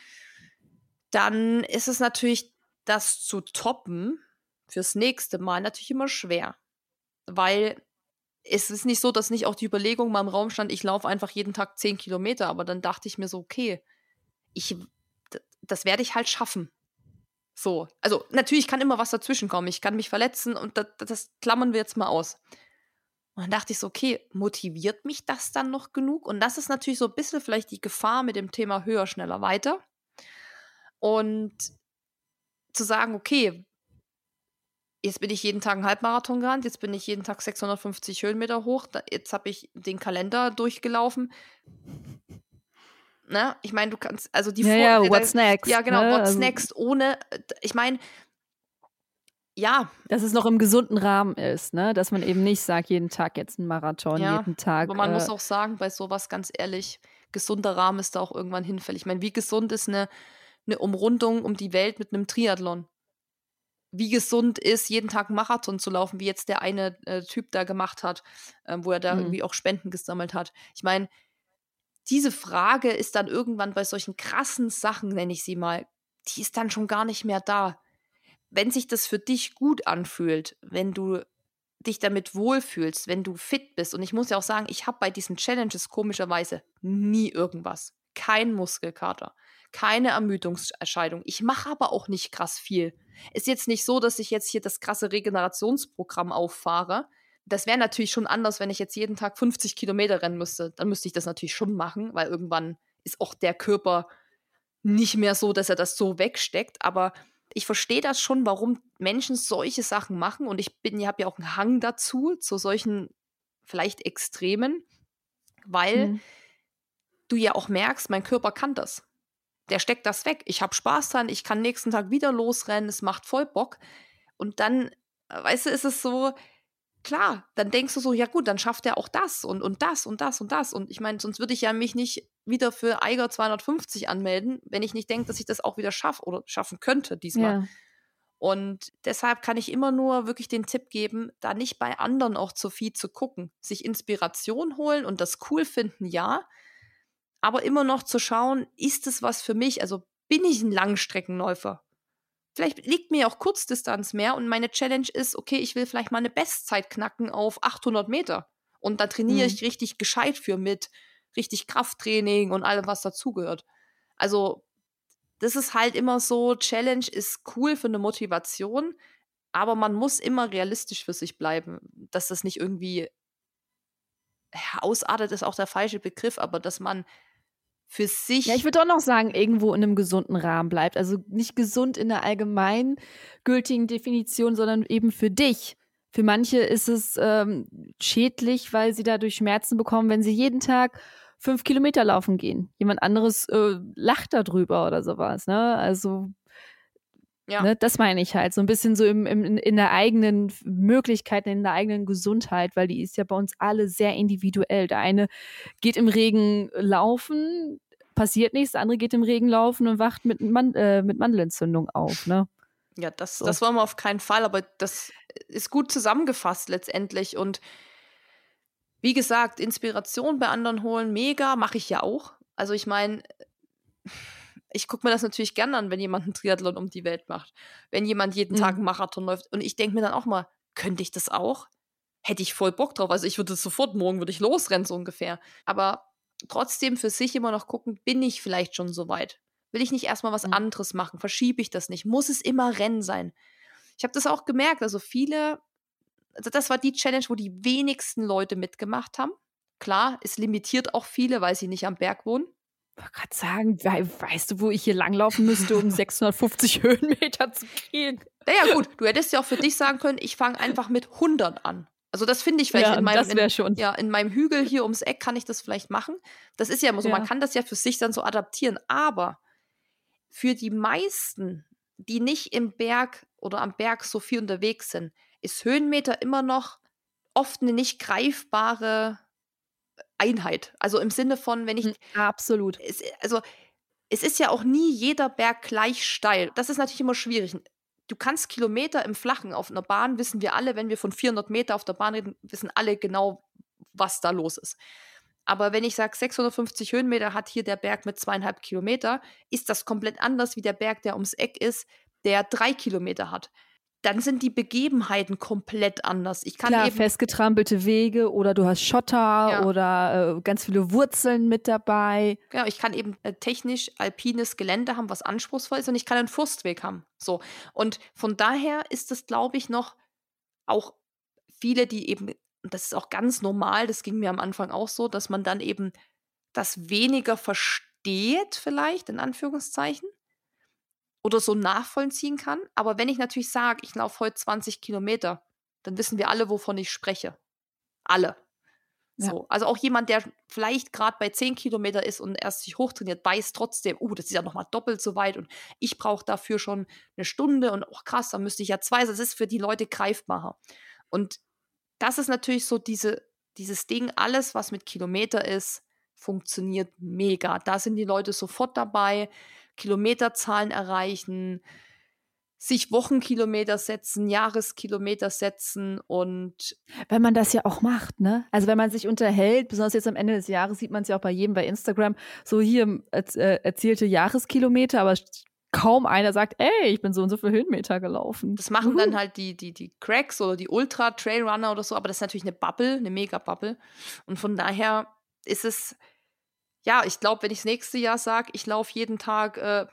Dann ist es natürlich, das zu toppen fürs nächste Mal natürlich immer schwer. Weil es ist nicht so, dass nicht auch die Überlegung mal im Raum stand, ich laufe einfach jeden Tag zehn Kilometer, aber dann dachte ich mir so, okay, ich, das werde ich halt schaffen. So, also natürlich kann immer was dazwischen kommen. Ich kann mich verletzen und das, das klammern wir jetzt mal aus. Und dann dachte ich so, okay, motiviert mich das dann noch genug? Und das ist natürlich so ein bisschen vielleicht die Gefahr mit dem Thema höher, schneller, weiter. Und zu sagen, okay, jetzt bin ich jeden Tag einen Halbmarathon gerannt, jetzt bin ich jeden Tag 650 Höhenmeter hoch, jetzt habe ich den Kalender durchgelaufen. Ne? Ich meine, du kannst, also die
ja,
Vor
ja, what's next?
Ja, genau,
ne?
what's
also,
next, ohne, äh, ich meine, ja.
Dass es noch im gesunden Rahmen ist, ne? Dass man eben nicht sagt, jeden Tag jetzt ein Marathon, ja, jeden Tag.
Aber man
äh,
muss auch sagen, bei sowas ganz ehrlich, gesunder Rahmen ist da auch irgendwann hinfällig. Ich meine, wie gesund ist eine, eine Umrundung um die Welt mit einem Triathlon? wie gesund ist, jeden Tag einen Marathon zu laufen, wie jetzt der eine äh, Typ da gemacht hat, äh, wo er da mhm. irgendwie auch Spenden gesammelt hat. Ich meine, diese Frage ist dann irgendwann bei solchen krassen Sachen, nenne ich sie mal, die ist dann schon gar nicht mehr da. Wenn sich das für dich gut anfühlt, wenn du dich damit wohlfühlst, wenn du fit bist. Und ich muss ja auch sagen, ich habe bei diesen Challenges komischerweise nie irgendwas. Kein Muskelkater keine Ermüdungserscheinung. Ich mache aber auch nicht krass viel. Ist jetzt nicht so, dass ich jetzt hier das krasse Regenerationsprogramm auffahre. Das wäre natürlich schon anders, wenn ich jetzt jeden Tag 50 Kilometer rennen müsste. Dann müsste ich das natürlich schon machen, weil irgendwann ist auch der Körper nicht mehr so, dass er das so wegsteckt. Aber ich verstehe das schon, warum Menschen solche Sachen machen. Und ich bin, habe ja auch einen Hang dazu, zu solchen vielleicht Extremen, weil mhm. du ja auch merkst, mein Körper kann das der steckt das weg. Ich habe Spaß dran, ich kann nächsten Tag wieder losrennen, es macht voll Bock. Und dann, äh, weißt du, ist es so, klar, dann denkst du so, ja gut, dann schafft er auch das und, und das und das und das. Und ich meine, sonst würde ich ja mich nicht wieder für Eiger 250 anmelden, wenn ich nicht denke, dass ich das auch wieder schaffe oder schaffen könnte diesmal. Ja. Und deshalb kann ich immer nur wirklich den Tipp geben, da nicht bei anderen auch zu viel zu gucken. Sich Inspiration holen und das cool finden, ja aber immer noch zu schauen, ist es was für mich? Also bin ich ein Langstreckenläufer? Vielleicht liegt mir auch Kurzdistanz mehr und meine Challenge ist, okay, ich will vielleicht mal eine Bestzeit knacken auf 800 Meter. Und da trainiere mhm. ich richtig gescheit für mit, richtig Krafttraining und allem, was dazugehört. Also, das ist halt immer so, Challenge ist cool für eine Motivation, aber man muss immer realistisch für sich bleiben, dass das nicht irgendwie ausartet, ist auch der falsche Begriff, aber dass man für sich.
Ja, ich würde auch noch sagen, irgendwo in einem gesunden Rahmen bleibt. Also nicht gesund in der allgemein gültigen Definition, sondern eben für dich. Für manche ist es ähm, schädlich, weil sie dadurch Schmerzen bekommen, wenn sie jeden Tag fünf Kilometer laufen gehen. Jemand anderes äh, lacht darüber oder sowas. Ne? Also ja. Ne, das meine ich halt. So ein bisschen so im, im, in der eigenen Möglichkeiten, in der eigenen Gesundheit, weil die ist ja bei uns alle sehr individuell. Der eine geht im Regen laufen, passiert nichts, der andere geht im Regen laufen und wacht mit, Man äh, mit Mandelentzündung auf. Ne?
Ja, das, so. das wollen wir auf keinen Fall, aber das ist gut zusammengefasst letztendlich. Und wie gesagt, Inspiration bei anderen holen, mega, mache ich ja auch. Also ich meine, ich gucke mir das natürlich gerne an, wenn jemand einen Triathlon um die Welt macht. Wenn jemand jeden mhm. Tag einen Marathon läuft. Und ich denke mir dann auch mal, könnte ich das auch? Hätte ich voll Bock drauf. Also ich würde sofort, morgen würde ich losrennen, so ungefähr. Aber trotzdem für sich immer noch gucken, bin ich vielleicht schon so weit? Will ich nicht erstmal was mhm. anderes machen? Verschiebe ich das nicht? Muss es immer Rennen sein? Ich habe das auch gemerkt. Also viele, also das war die Challenge, wo die wenigsten Leute mitgemacht haben. Klar, es limitiert auch viele, weil sie nicht am Berg wohnen.
Ich wollte gerade sagen, weißt du, wo ich hier langlaufen müsste, um 650 Höhenmeter zu gehen?
Naja, gut, du hättest ja auch für dich sagen können, ich fange einfach mit 100 an. Also das finde ich vielleicht ja, in meinem
schon.
ja in meinem Hügel hier ums Eck kann ich das vielleicht machen. Das ist ja immer so, ja. man kann das ja für sich dann so adaptieren, aber für die meisten, die nicht im Berg oder am Berg so viel unterwegs sind, ist Höhenmeter immer noch oft eine nicht greifbare Einheit. Also im Sinne von, wenn ich. Hm,
absolut.
Es, also es ist ja auch nie jeder Berg gleich steil. Das ist natürlich immer schwierig. du kannst Kilometer im Flachen auf einer Bahn, wissen wir alle, wenn wir von 400 Meter auf der Bahn reden, wissen alle genau, was da los ist. Aber wenn ich sage, 650 Höhenmeter hat hier der Berg mit zweieinhalb Kilometer, ist das komplett anders wie der Berg, der ums Eck ist, der drei Kilometer hat dann sind die Begebenheiten komplett anders. Ich kann
Klar,
eben
festgetrampelte Wege oder du hast Schotter ja. oder äh, ganz viele Wurzeln mit dabei.
Genau, ich kann eben äh, technisch alpines Gelände haben, was anspruchsvoll ist und ich kann einen Forstweg haben. So. Und von daher ist es, glaube ich, noch auch viele, die eben, und das ist auch ganz normal, das ging mir am Anfang auch so, dass man dann eben das weniger versteht, vielleicht, in Anführungszeichen oder so nachvollziehen kann. Aber wenn ich natürlich sage, ich laufe heute 20 Kilometer, dann wissen wir alle, wovon ich spreche. Alle. Ja. So. Also auch jemand, der vielleicht gerade bei 10 Kilometer ist und erst sich hochtrainiert, weiß trotzdem, uh, das ist ja nochmal doppelt so weit und ich brauche dafür schon eine Stunde und oh krass, da müsste ich ja zwei. Das ist für die Leute greifbarer. Und das ist natürlich so diese, dieses Ding, alles, was mit Kilometer ist, funktioniert mega. Da sind die Leute sofort dabei. Kilometerzahlen erreichen, sich Wochenkilometer setzen, Jahreskilometer setzen und
wenn man das ja auch macht, ne? Also wenn man sich unterhält, besonders jetzt am Ende des Jahres sieht man es ja auch bei jedem bei Instagram, so hier äh, erzielte Jahreskilometer, aber kaum einer sagt, ey, ich bin so und so viele Höhenmeter gelaufen.
Das machen Uhu. dann halt die, die, die Cracks oder die Ultra Trailrunner oder so, aber das ist natürlich eine Bubble, eine Mega-Bubble. Und von daher ist es, ja, ich glaube, wenn ich das nächste Jahr sage, ich laufe jeden Tag äh,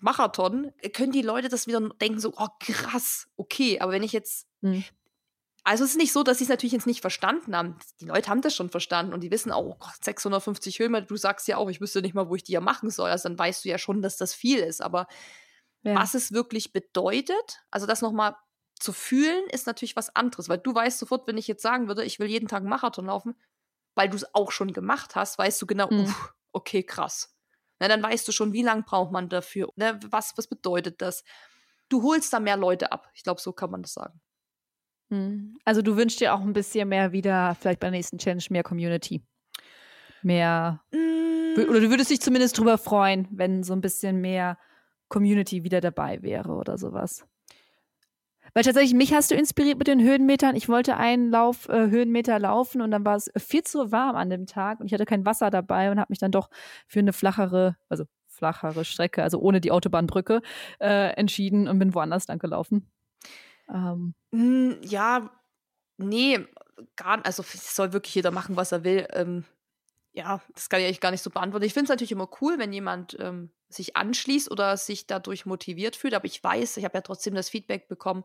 Marathon, können die Leute das wieder denken, so, oh krass, okay. Aber wenn ich jetzt. Mhm. Also es ist nicht so, dass sie es natürlich jetzt nicht verstanden haben. Die Leute haben das schon verstanden und die wissen auch, oh Gott, 650 Höhenmeter, du sagst ja auch, ich wüsste nicht mal, wo ich die ja machen soll. Also dann weißt du ja schon, dass das viel ist. Aber ja. was es wirklich bedeutet, also das nochmal zu fühlen, ist natürlich was anderes. Weil du weißt sofort, wenn ich jetzt sagen würde, ich will jeden Tag einen Marathon laufen, weil du es auch schon gemacht hast, weißt du genau, mhm. uff, okay, krass. Na, dann weißt du schon, wie lange braucht man dafür, ne, was, was bedeutet das. Du holst da mehr Leute ab. Ich glaube, so kann man das sagen.
Mhm. Also du wünschst dir auch ein bisschen mehr wieder, vielleicht bei der nächsten Challenge, mehr Community. Mehr. Mm. Oder du würdest dich zumindest drüber freuen, wenn so ein bisschen mehr Community wieder dabei wäre oder sowas. Weil tatsächlich, mich hast du inspiriert mit den Höhenmetern. Ich wollte einen Lauf, äh, Höhenmeter laufen und dann war es viel zu warm an dem Tag und ich hatte kein Wasser dabei und habe mich dann doch für eine flachere, also flachere Strecke, also ohne die Autobahnbrücke, äh, entschieden und bin woanders lang gelaufen.
Ähm. Hm, ja, nee, gar also es soll wirklich jeder machen, was er will. Ähm, ja, das kann ich eigentlich gar nicht so beantworten. Ich finde es natürlich immer cool, wenn jemand ähm, sich anschließt oder sich dadurch motiviert fühlt. Aber ich weiß, ich habe ja trotzdem das Feedback bekommen,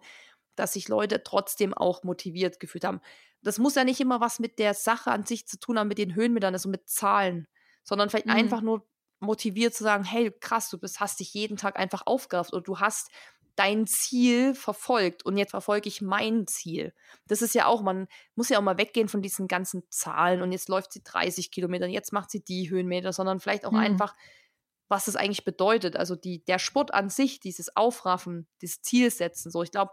dass sich Leute trotzdem auch motiviert gefühlt haben. Das muss ja nicht immer was mit der Sache an sich zu tun haben, mit den Höhenmetern, also mit Zahlen, sondern vielleicht mhm. einfach nur motiviert zu sagen, hey, krass, du bist, hast dich jeden Tag einfach aufgerafft oder du hast dein Ziel verfolgt und jetzt verfolge ich mein Ziel. Das ist ja auch, man muss ja auch mal weggehen von diesen ganzen Zahlen und jetzt läuft sie 30 Kilometer und jetzt macht sie die Höhenmeter, sondern vielleicht auch mhm. einfach was das eigentlich bedeutet. Also die, der Sport an sich, dieses Aufraffen, dieses Zielsetzen, so, ich glaube,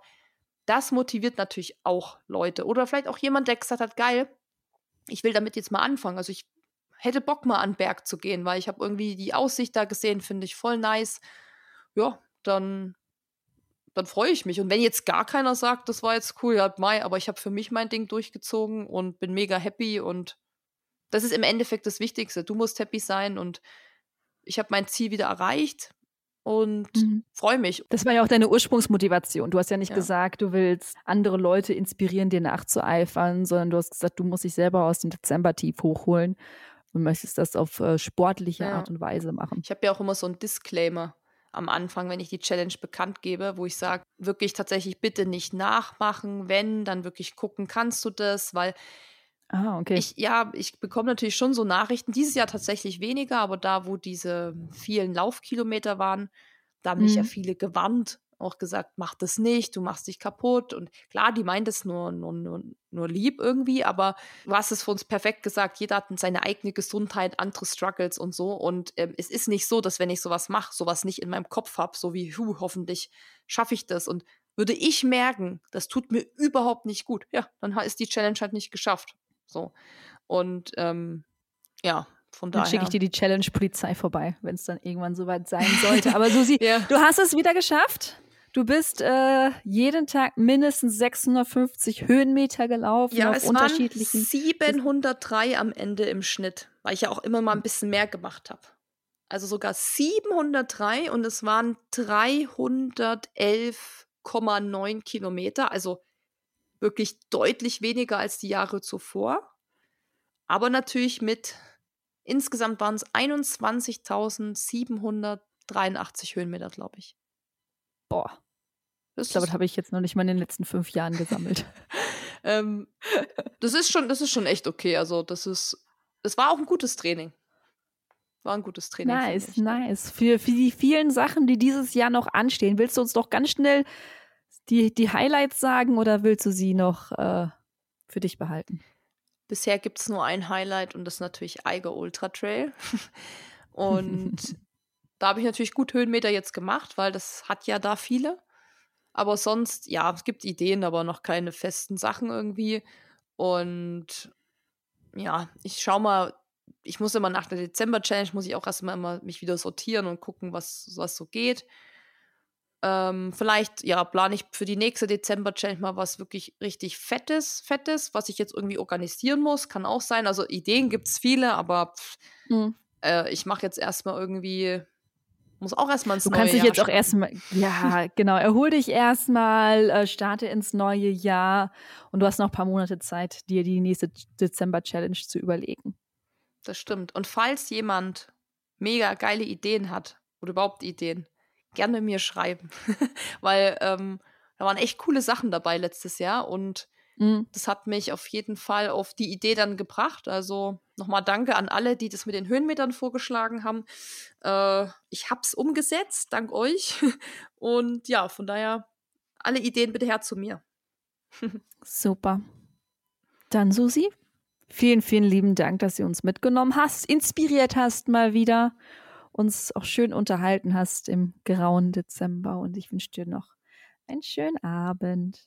das motiviert natürlich auch Leute. Oder vielleicht auch jemand, der gesagt hat, geil, ich will damit jetzt mal anfangen. Also ich hätte Bock mal an den Berg zu gehen, weil ich habe irgendwie die Aussicht da gesehen, finde ich voll nice. Ja, dann, dann freue ich mich. Und wenn jetzt gar keiner sagt, das war jetzt cool, ja, Mai, aber ich habe für mich mein Ding durchgezogen und bin mega happy und das ist im Endeffekt das Wichtigste. Du musst happy sein und ich habe mein Ziel wieder erreicht und mhm. freue mich.
Das war ja auch deine Ursprungsmotivation. Du hast ja nicht ja. gesagt, du willst andere Leute inspirieren, dir nachzueifern, sondern du hast gesagt, du musst dich selber aus dem Dezember-Tief hochholen und möchtest das auf äh, sportliche ja. Art und Weise machen.
Ich habe ja auch immer so einen Disclaimer am Anfang, wenn ich die Challenge bekannt gebe, wo ich sage, wirklich tatsächlich bitte nicht nachmachen, wenn, dann wirklich gucken, kannst du das, weil
Ah, okay.
Ich, ja, ich bekomme natürlich schon so Nachrichten. Dieses Jahr tatsächlich weniger, aber da, wo diese vielen Laufkilometer waren, da haben mhm. mich ja mhm. viele gewarnt, auch gesagt, mach das nicht, du machst dich kaputt. Und klar, die meint es nur, nur, nur, nur lieb irgendwie, aber du hast es für uns perfekt gesagt, jeder hat seine eigene Gesundheit, andere Struggles und so. Und ähm, es ist nicht so, dass wenn ich sowas mache, sowas nicht in meinem Kopf habe, so wie, hu, hoffentlich schaffe ich das. Und würde ich merken, das tut mir überhaupt nicht gut, ja, dann ist die Challenge halt nicht geschafft. So. Und ähm, ja, von daher.
Dann schicke ich dir die Challenge Polizei vorbei, wenn es dann irgendwann soweit sein sollte. Aber Susi, ja. du hast es wieder geschafft. Du bist äh, jeden Tag mindestens 650 Höhenmeter gelaufen
ja,
auf
es
unterschiedlichen.
Waren 703 am Ende im Schnitt, weil ich ja auch immer mal ein bisschen mehr gemacht habe. Also sogar 703 und es waren 311,9 Kilometer, also wirklich deutlich weniger als die Jahre zuvor. Aber natürlich mit insgesamt waren es 21.783 Höhenmeter, glaube ich.
Boah. Das ich glaube, das habe ich jetzt noch nicht mal in den letzten fünf Jahren gesammelt.
ähm, das ist schon, das ist schon echt okay. Also das ist, es war auch ein gutes Training. War ein gutes Training.
Nice, nice. Für, für die vielen Sachen, die dieses Jahr noch anstehen, willst du uns doch ganz schnell die, die Highlights sagen oder willst du sie noch äh, für dich behalten?
Bisher gibt es nur ein Highlight und das ist natürlich Eiger Ultra Trail. und da habe ich natürlich gut Höhenmeter jetzt gemacht, weil das hat ja da viele. Aber sonst, ja, es gibt Ideen, aber noch keine festen Sachen irgendwie. Und ja, ich schau mal, ich muss immer nach der Dezember-Challenge, muss ich auch erstmal immer mich wieder sortieren und gucken, was, was so geht. Ähm, vielleicht, ja, plane ich für die nächste Dezember-Challenge mal was wirklich richtig Fettes, Fettes, was ich jetzt irgendwie organisieren muss. Kann auch sein. Also Ideen gibt es viele, aber pff, mhm. äh, ich mache jetzt erstmal irgendwie muss auch erstmal ins
du
neue
kannst dich
Jahr
jetzt auch erstmal, ja, genau, erhol dich erstmal, äh, starte ins neue Jahr und du hast noch ein paar Monate Zeit, dir die nächste Dezember-Challenge zu überlegen.
Das stimmt. Und falls jemand mega geile Ideen hat oder überhaupt Ideen, gerne mir schreiben. Weil ähm, da waren echt coole Sachen dabei letztes Jahr und Mhm. Das hat mich auf jeden Fall auf die Idee dann gebracht. Also nochmal danke an alle, die das mit den Höhenmetern vorgeschlagen haben. Äh, ich habe es umgesetzt, dank euch. Und ja, von daher, alle Ideen bitte her zu mir.
Super. Dann, Susi, vielen, vielen lieben Dank, dass du uns mitgenommen hast, inspiriert hast mal wieder, uns auch schön unterhalten hast im grauen Dezember. Und ich wünsche dir noch einen schönen Abend.